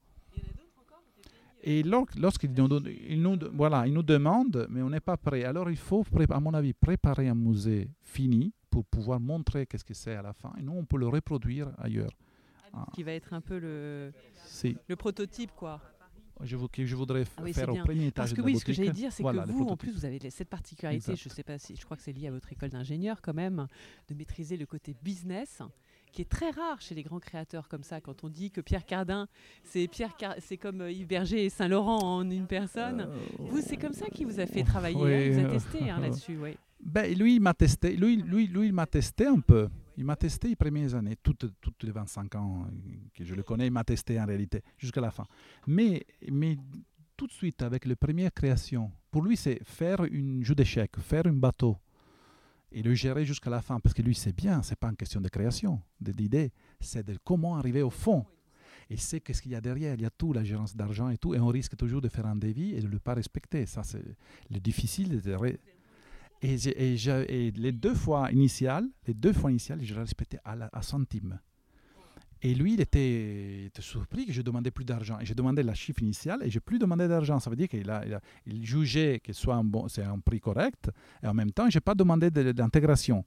Et lorsqu'ils nous, nous, voilà, ils nous demandent, mais on n'est pas prêt. Alors il faut, à mon avis, préparer un musée fini pour pouvoir montrer qu'est-ce que c'est à la fin. Et nous, on peut le reproduire ailleurs. Ah, qui va être un peu le, le prototype, quoi je, que je voudrais ah faire au premier étage Parce que oui, ce que j'allais dire, c'est que vous, en plus, vous avez cette particularité, je sais pas si, je crois que c'est lié à votre école d'ingénieur quand même, de maîtriser le côté business qui est très rare chez les grands créateurs comme ça. Quand on dit que Pierre Cardin, c'est Pierre, c'est comme euh, Yves Berger et Saint Laurent en une personne. Euh, vous, c'est comme ça qui vous a fait travailler, hein, vous a testé hein, là-dessus, oui. Ben, lui, il m'a testé. Lui, lui, lui, il m'a testé un peu. Il m'a testé les premières années, toutes, les 25 ans que je le connais, il m'a testé en réalité, jusqu'à la fin. Mais, tout de suite, avec les premières créations, pour lui, c'est faire une jeu d'échecs, faire un bateau et le gérer jusqu'à la fin. Parce que lui, c'est bien, c'est pas une question de création, d'idées, c'est de comment arriver au fond. Et c'est qu'est-ce qu'il y a derrière. Il y a tout, la gérance d'argent et tout. Et on risque toujours de faire un devis et de ne pas respecter. Ça, c'est le difficile. De et, les deux fois initiales, les deux fois initiales, je l'ai respecté à, la, centime. Et lui, il était, surpris que je demandais plus d'argent. Et j'ai demandé la chiffre initiale et j'ai plus demandé d'argent. Ça veut dire qu'il a, il, jugeait que soit un bon, c'est un prix correct. Et en même temps, j'ai pas demandé d'intégration.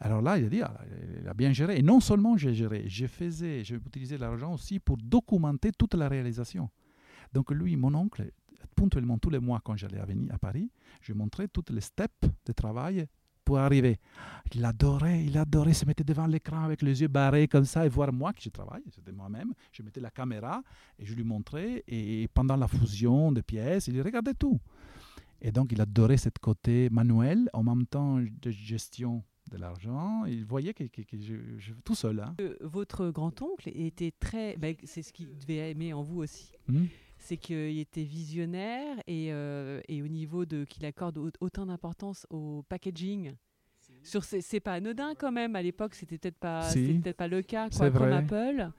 Alors là, il a dit, ah, il a bien géré. Et non seulement j'ai géré, j'ai faisais, j'ai utilisé l'argent aussi pour documenter toute la réalisation. Donc lui, mon oncle, ponctuellement tous les mois quand j'allais à, à Paris, je montrais toutes les steps de travail pour arriver. Il adorait, il adorait se mettre devant l'écran avec les yeux barrés comme ça et voir moi qui je travaille, c'était moi-même. Je mettais la caméra et je lui montrais et pendant la fusion des pièces, il regardait tout. Et donc il adorait ce côté manuel en même temps de gestion de l'argent. Il voyait que, je, tout seul. Hein. Euh, votre grand-oncle était très... Ben, c'est ce qu'il devait aimer en vous aussi. Hum c'est qu'il était visionnaire et, euh, et au niveau de qu'il accorde autant d'importance au packaging. Sur c'est pas anodin quand même. À l'époque c'était peut-être pas peut-être pas le cas quoi, comme Apple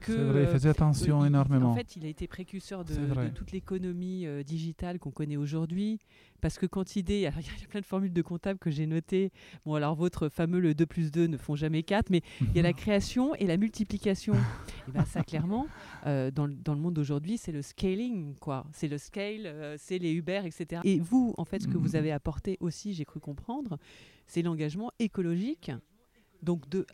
c'est vrai, il faisait attention énormément. En fait, il a été précurseur de, toute l'économie euh, digitale qu'on connaît aujourd'hui. Parce que quand il, y a plein de formules de comptables que j'ai notées. Bon, alors votre fameux le 2 plus 2 ne font jamais 4, mais il y a la création et la multiplication. et bien ça, clairement, euh, dans, dans, le monde d'aujourd'hui, c'est le scaling, quoi. C'est le scale, euh, c'est les Uber, etc. Et vous, en fait, ce que vous mm-hmm. avez apporté aussi, j'ai cru comprendre, c'est l'engagement écologique. Donc de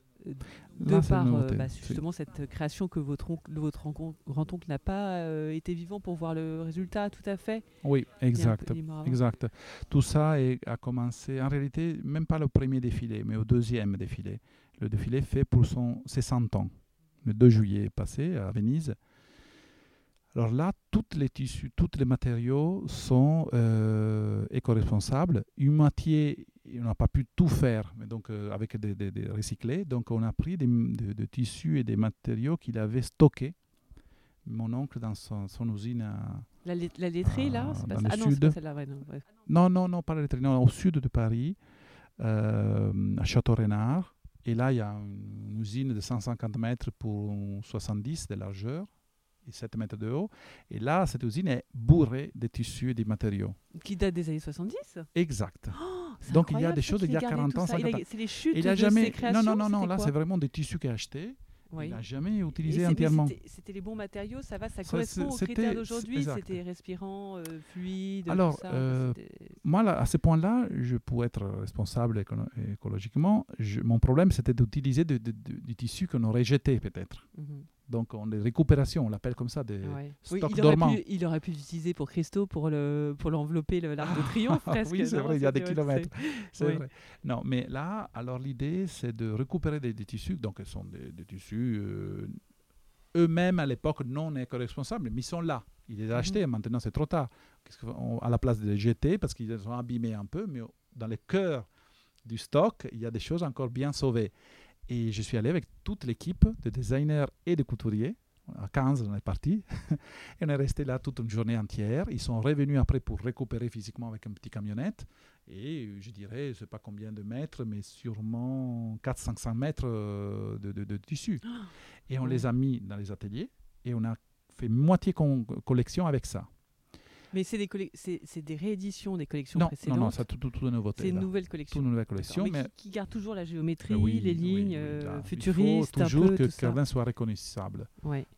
de par euh, bah, justement cette création que votre, oncle, votre grand-oncle n'a pas euh, été vivant pour voir le résultat, tout à fait. Oui, exact. exact. Tout ça a commencé, en réalité, même pas le premier défilé, mais au deuxième défilé. Le défilé fait pour son, ses 100 ans, le 2 juillet passé à Venise. Alors là, tous les tissus, tous les matériaux sont euh, éco-responsables. Une moitié on n'a pas pu tout faire, mais donc euh, avec des, des, recyclés. Donc on a pris des, tissus et des matériaux qu'il avait stockés. Mon oncle dans son, usine à, la, la laiterie là dans le ah sud. non, non, non, pas la laiterie, non, au sud de Paris, euh, à Château-Renard. Et là, il y a une usine de 150 mètres pour 70 de largeur et 7 mètres de haut. Et là, cette usine est bourrée de tissus et de matériaux. Qui date des années 70 Exact. Oh donc il y a des choses d'il y a 40 ans, 50 ans. C'est les chutes il a jamais... de Non, non, non, non là c'est vraiment des tissus qu'il a achetés. Il n'a jamais utilisé entièrement. C'était les bons matériaux, ça va, ça, correspond aux critères d'aujourd'hui. C'était respirant, euh, fluide. Alors, ça, euh, moi, à ce point-là, je peux être responsable écologiquement. mon problème, c'était d'utiliser du tissu qu'on aurait jeté peut-être. Mhm. Donc, on les récupérations, on l'appelle comme ça, des stocks il dormants. Aurait pu, il aurait pu l'utiliser pour Christo pour le pour l'envelopper l'arc de triomphe presque. oui, c'est vrai, il y a des kilomètres. C'est vrai. Non, mais là, alors l'idée, c'est de récupérer des, tissus. Donc, ce sont des, tissus euh, eux-mêmes à l'époque non éco-responsables, mais ils sont là. Ils les ont mhm. achetés, maintenant c'est trop tard. à la place de les jeter, parce qu'ils sont abîmés un peu, mais dans le cœur du stock, il y a des choses encore bien sauvées. Et je suis allé avec toute l'équipe de designers et de couturiers. À 15, on est parti. et on est resté là toute une journée entière. Ils sont revenus après pour récupérer physiquement avec une petite camionnette. Et je dirais, je ne sais pas combien de mètres, mais sûrement 400-500 mètres euh, de, de, tissu. Et on les a mis dans les ateliers. Et on a fait moitié collection avec ça. Mais c'est des, c'est, des rééditions des collections précédentes Non, non, c'est tout, tout, tout nouveauté. C'est une nouvelle collection. Nouvelle. Mais, qui, garde toujours la géométrie, les lignes euh, futuristes. Il faut toujours un peu, que Cardin soit reconnaissable.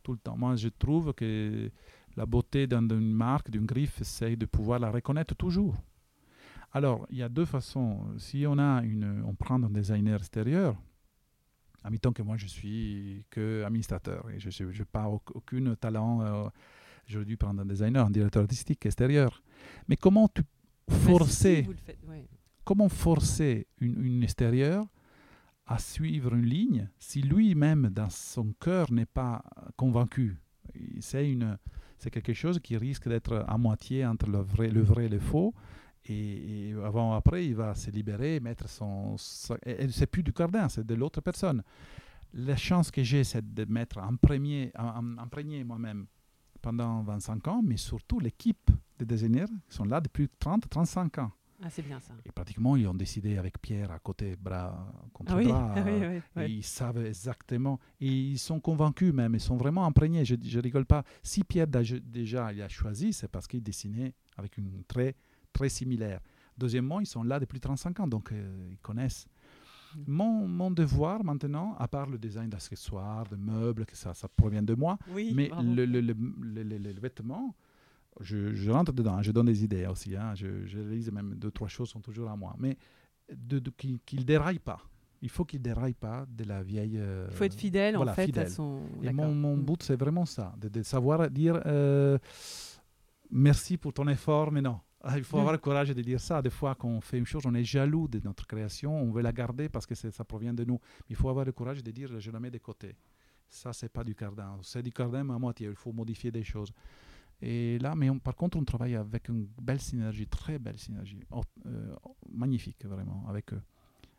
Tout le temps. Moi, je trouve que la beauté d'une marque, d'une griffe, c'est de pouvoir la reconnaître toujours. Alors, il y a deux façons. Si on a une, on prend un designer extérieur, admettons que moi je suis que administrateur et je n'ai pas aucun talent. Euh, Dû prendre un designer, un directeur artistique extérieur. Mais comment tu forcer, comment forcer une, une extérieure à suivre une ligne si lui-même, dans son cœur, n'est pas convaincu? C'est une, c'est quelque chose qui risque d'être à moitié entre le vrai, le vrai et le faux. Et, avant ou après, il va se libérer, mettre son. et, c'est plus du cardin, c'est de l'autre personne. La chance que j'ai, c'est de mettre en premier, imprégné moi-même pendant 25 ans, mais surtout l'équipe des designers sont là depuis 30, 35 ans. Ah, c'est bien ça. Et pratiquement, ils ont décidé avec Pierre à côté, bras contre ah bras. et ils savent exactement. Et ils sont convaincus même, ils sont vraiment imprégnés. Je ne rigole pas. Si Pierre déjà il a choisi, c'est parce qu'il dessinait avec une trait très similaire. Deuxièmement, ils sont là depuis 35 ans, donc euh, ils connaissent. Mon, mon, devoir maintenant, à part le design d'accessoires, de meubles, que ça, ça provient de moi, mais le, le, le, vêtement, je, je, rentre dedans, je donne des idées aussi, hein, je, je réalise même deux, trois choses sont toujours à moi, mais de, de, qu'il ne déraille pas. Il faut qu'il ne déraille pas de la vieille. Euh, il faut être fidèle en fait à son. Et mon, mon mm. but, c'est vraiment ça, de, savoir dire euh, merci pour ton effort, mais non. Ah, il faut avoir le courage de dire ça. Des fois, quand on fait une chose, on est jaloux de notre création, on veut la garder parce que ça provient de nous. Mais il faut avoir le courage de dire je la mets de côté. Ça, c'est pas du cardin. C'est du cardin, mais à moitié. Il faut modifier des choses. Et là, mais par contre, on travaille avec une belle synergie, très belle synergie, oh, euh, magnifique vraiment avec eux.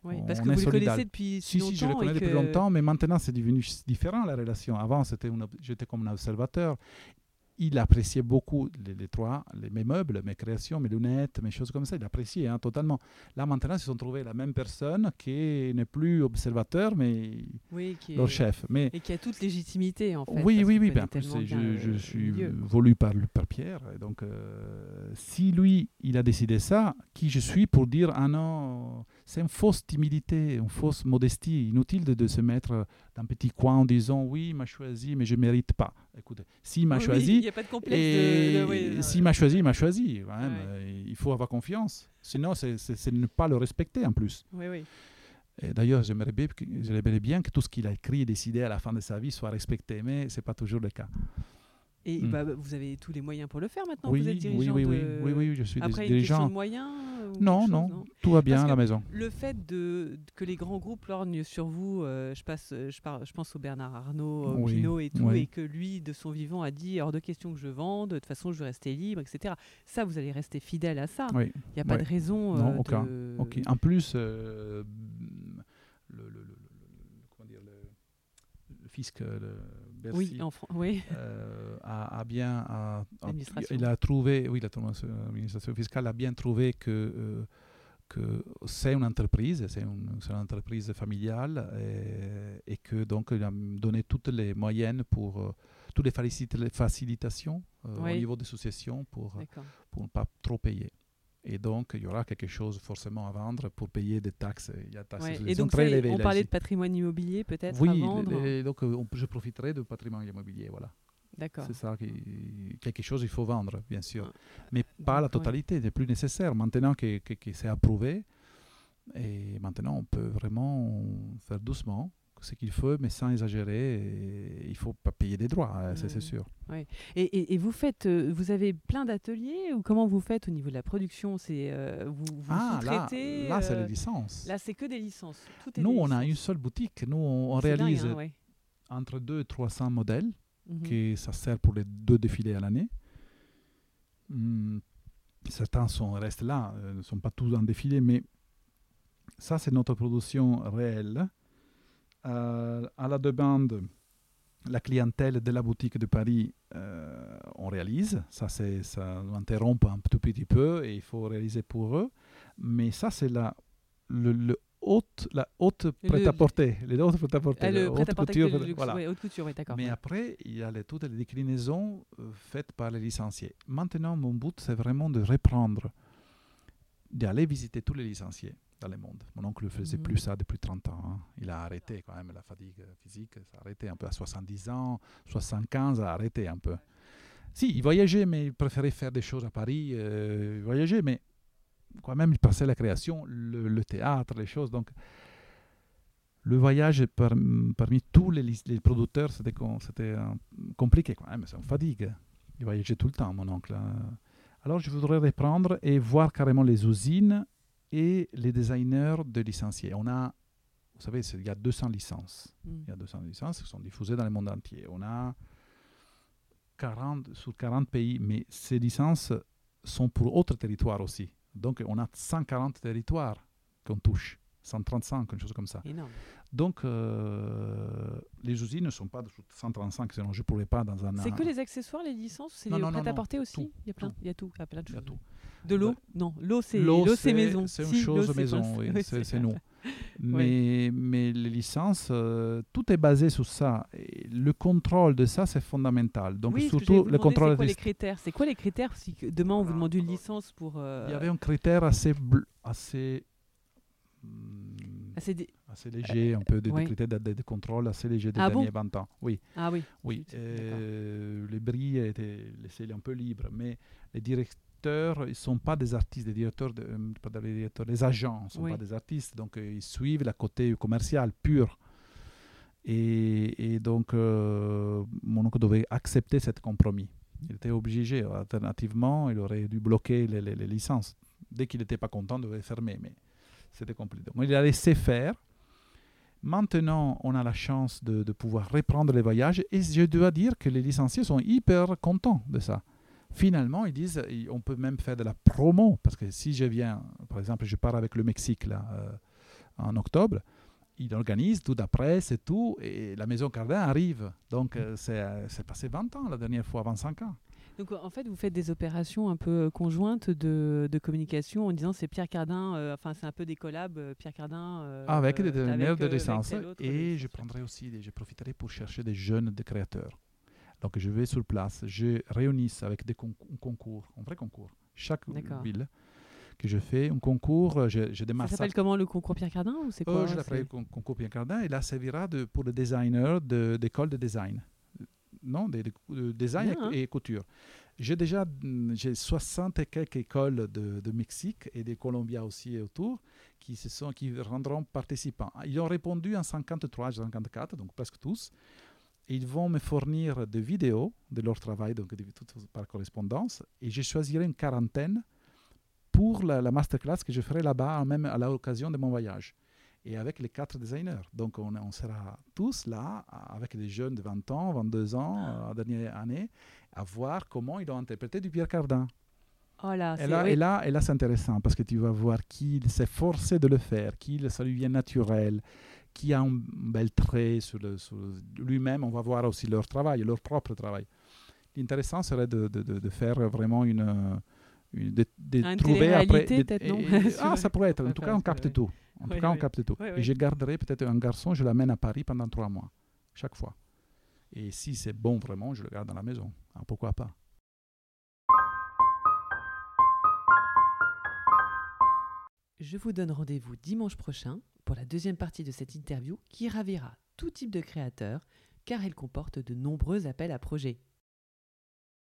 Oui, parce que vous les connaissez depuis si, longtemps. Si, je les connais depuis longtemps, mais maintenant c'est devenu différent la relation. Avant, c'était j'étais comme un observateur il appréciait beaucoup les, trois, les, mes meubles, mes créations, mes lunettes, mes choses comme ça. Il appréciait hein, totalement. Là, maintenant, ils se sont trouvés la même personne qui n'est plus observateur, mais leur chef. Mais, et qui a toute légitimité, en fait. Oui, oui, oui. Ben, je, je suis voulu par, par Pierre. Et donc, euh, si lui, il a décidé ça, qui je suis pour dire Ah non, c'est une fausse timidité, une fausse modestie. Inutile de, de se mettre dans un petit coin en disant Oui, il m'a choisi, mais je ne mérite pas. Écoutez, s'il m'a choisi, il a pas de complexe et s'il m'a choisi, il m'a choisi. Il faut avoir confiance. Sinon, c'est ne pas le respecter en plus. Oui, oui. D'ailleurs, j'aimerais bien, bien que tout ce qu'il a écrit et décidé à la fin de sa vie soit respecté, mais ce n'est pas toujours le cas. Et hmm. bah, vous avez tous les moyens pour le faire maintenant oui, vous êtes dirigeant oui, oui, oui, oui, oui, je suis Après, dirigeant. de moyens non, non, tout va bien à la maison. Le fait de, que les grands groupes lorgnent sur vous, euh, je, passe, je, je, pense au Bernard Arnault, au Pinot et tout, et que lui, de son vivant, a dit hors de question que je vende, de toute façon, je veux rester libre, etc. Ça, vous allez rester fidèle à ça. Il n'y a pas de raison. non, euh, aucun. En plus, euh, le, fisc. Oui, en oui. a, bien, il a trouvé, oui, l'administration fiscale a bien trouvé que que c'est une entreprise, c'est une, une, entreprise familiale et, et, que donc il a donné toutes les moyens pour euh, toutes les facilitations euh, au niveau des associations pour, pour ne pas trop payer. Et donc, il y aura quelque chose forcément à vendre pour payer des taxes. Il y a et donc, très élevées, on parlait de patrimoine immobilier peut-être Oui, à vendre. donc on, je profiterai du patrimoine immobilier, voilà. D'accord. C'est ça, qui, quelque chose il faut vendre, bien sûr. Ah. Mais pas la totalité, c'est plus nécessaire. Maintenant que, que, c'est approuvé, et maintenant on peut vraiment faire doucement. Ce qu'il faut, mais sans exagérer. il ne faut pas payer des droits, hein, c'est sûr. Ouais. Et, et, vous faites, euh, vous avez plein d'ateliers ou comment vous faites au niveau de la production? C'est euh, vous, vous ah, là, là c'est les licences. Là, c'est que des licences. Nous, on a une seule boutique. Nous, on, réalise hein, entre 2 et 300 modèles, mhm. qui ça sert pour les deux défilés à l'année. Hmm, certains sont, restent là, ne sont pas tous en défilé, mais ça, c'est notre production réelle. Euh, à la demande, la clientèle de la boutique de Paris, euh, on réalise. Ça, ça interrompt un tout petit peu et il faut réaliser pour eux. Mais ça, c'est la, le, haute, la haute prêt-à-porter. Les autres prêt-à-porter. Haute couture. voilà. haute couture, d'accord. Mais après, il y a les, toutes les déclinaisons euh, faites par les licenciés. Maintenant, mon but, c'est vraiment de reprendre, d'aller visiter tous les licenciés dans le monde. Mon oncle ne faisait plus mhm. ça depuis 30 ans. Hein. Il a arrêté quand même la fatigue physique. Ça a arrêté un peu à 70 ans, 75, a arrêté un peu. Si, il voyageait, mais il préférait faire des choses à Paris. Euh, il voyageait, mais quand même, il passait la création, le, théâtre, les choses. Donc, le voyage parmi tous les, les producteurs, c'était euh, compliqué quand même. C'est une fatigue. Il voyageait tout le temps, mon oncle. Hein. Alors, je voudrais reprendre et voir carrément les usines et les designers de licenciés. On a, vous savez, il y a 200 licences. Mm. Il y a 200 licences qui sont diffusées dans le monde entier. On a 40, sur 40 pays, mais ces licences sont pour autres territoires aussi. Donc, on a 140 territoires qu'on touche. 135, quelque chose comme ça. Donc, euh, les usines ne sont pas de 135, sinon je ne pourrais pas dans un... C'est que les accessoires, les licences C'est les prêt-à-porter aussi Il y a plein, il y a tout, il y a plein de choses. tout. De l'eau Non, l'eau c'est maison. C'est une chose maison, oui, c'est nous. Mais, mais les licences, euh, tout est basé sur ça. Et le contrôle de ça, c'est fondamental. Donc surtout le contrôle. C'est quoi les critères? C'est quoi les critères si demain on vous demande une licence pour Il y avait un critère assez assez assez, léger, un peu de, critères de, contrôle assez léger des ah derniers 20 ans. Oui. Ah oui. Oui. Euh, les bris étaient laissés un peu libres, mais les directeurs ils ne sont pas des artistes, des directeurs, de, euh, pas des directeurs, les agents ne sont pas des artistes, donc euh, ils suivent la côté commercial pur. Et, donc, euh, mon oncle devait accepter ce compromis. Il était obligé, alternativement, il aurait dû bloquer les, licences. Dès qu'il n'était pas content, il devait fermer, mais c'était compliqué. Donc, il a laissé faire. Maintenant, on a la chance de, de pouvoir reprendre les voyages et je dois dire que les licenciés sont hyper contents de ça. Finalement, ils disent, on peut même faire de la promo, parce que si je viens, par exemple, je pars avec le Mexique là, euh, en octobre, ils organisent tout d'après, c'est tout, et la Maison Cardin arrive. Donc, euh, euh, c'est passé 20 ans la dernière fois, 25 ans. Donc en fait, vous faites des opérations un peu conjointes de, de communication en disant c'est Pierre Cardin, enfin c'est un peu des collabs, Pierre Cardin. avec des designers de licence. Et je prendrai aussi, je profiterai pour chercher des jeunes de créateurs. Donc je vais sur place, je réunis avec des concours, un vrai concours, chaque ville que je fais, un concours, je, je démarre ça. s'appelle comment le concours Pierre Cardin ou c'est quoi euh, Je l'appelle concours Pierre Cardin et là ça servira de, pour les designers d'école de, design. Non, de, design et, hein. et, couture. J'ai déjà j'ai 60 et quelques écoles de, de Mexique et de Colombia aussi autour qui, se sont, qui rendront participants. Ils ont répondu en 53, 54, donc presque tous ils vont me fournir des vidéos de leur travail, donc par correspondance, et je choisirai une quarantaine pour la, masterclass que je ferai là-bas, même à l'occasion de mon voyage. Et avec les quatre designers. Donc on, on, sera tous là, avec des jeunes de 20 ans, 22 ans, ah. dernière année, à voir comment ils ont interprété du Pierre Cardin. Oh là, et, là, et, là, et là, c'est intéressant parce que tu vas voir qui s'est forcé de le faire, qui ça lui vient naturel, qui a un bel trait sur, lui-même. On va voir aussi leur travail, leur propre travail. L'intéressant serait de, de, faire vraiment une, de, trouver après. non? ah, ça pourrait être. En tout cas, on capte tout. En tout cas, on capte tout. et je garderai peut-être un garçon, je l'amène à Paris pendant trois mois, chaque fois. Et si c'est bon vraiment, je le garde dans la maison. Ah, pourquoi pas? Je vous donne rendez-vous dimanche prochain pour la deuxième partie de cette interview qui ravira tout type de créateur car elle comporte de nombreux appels à projets.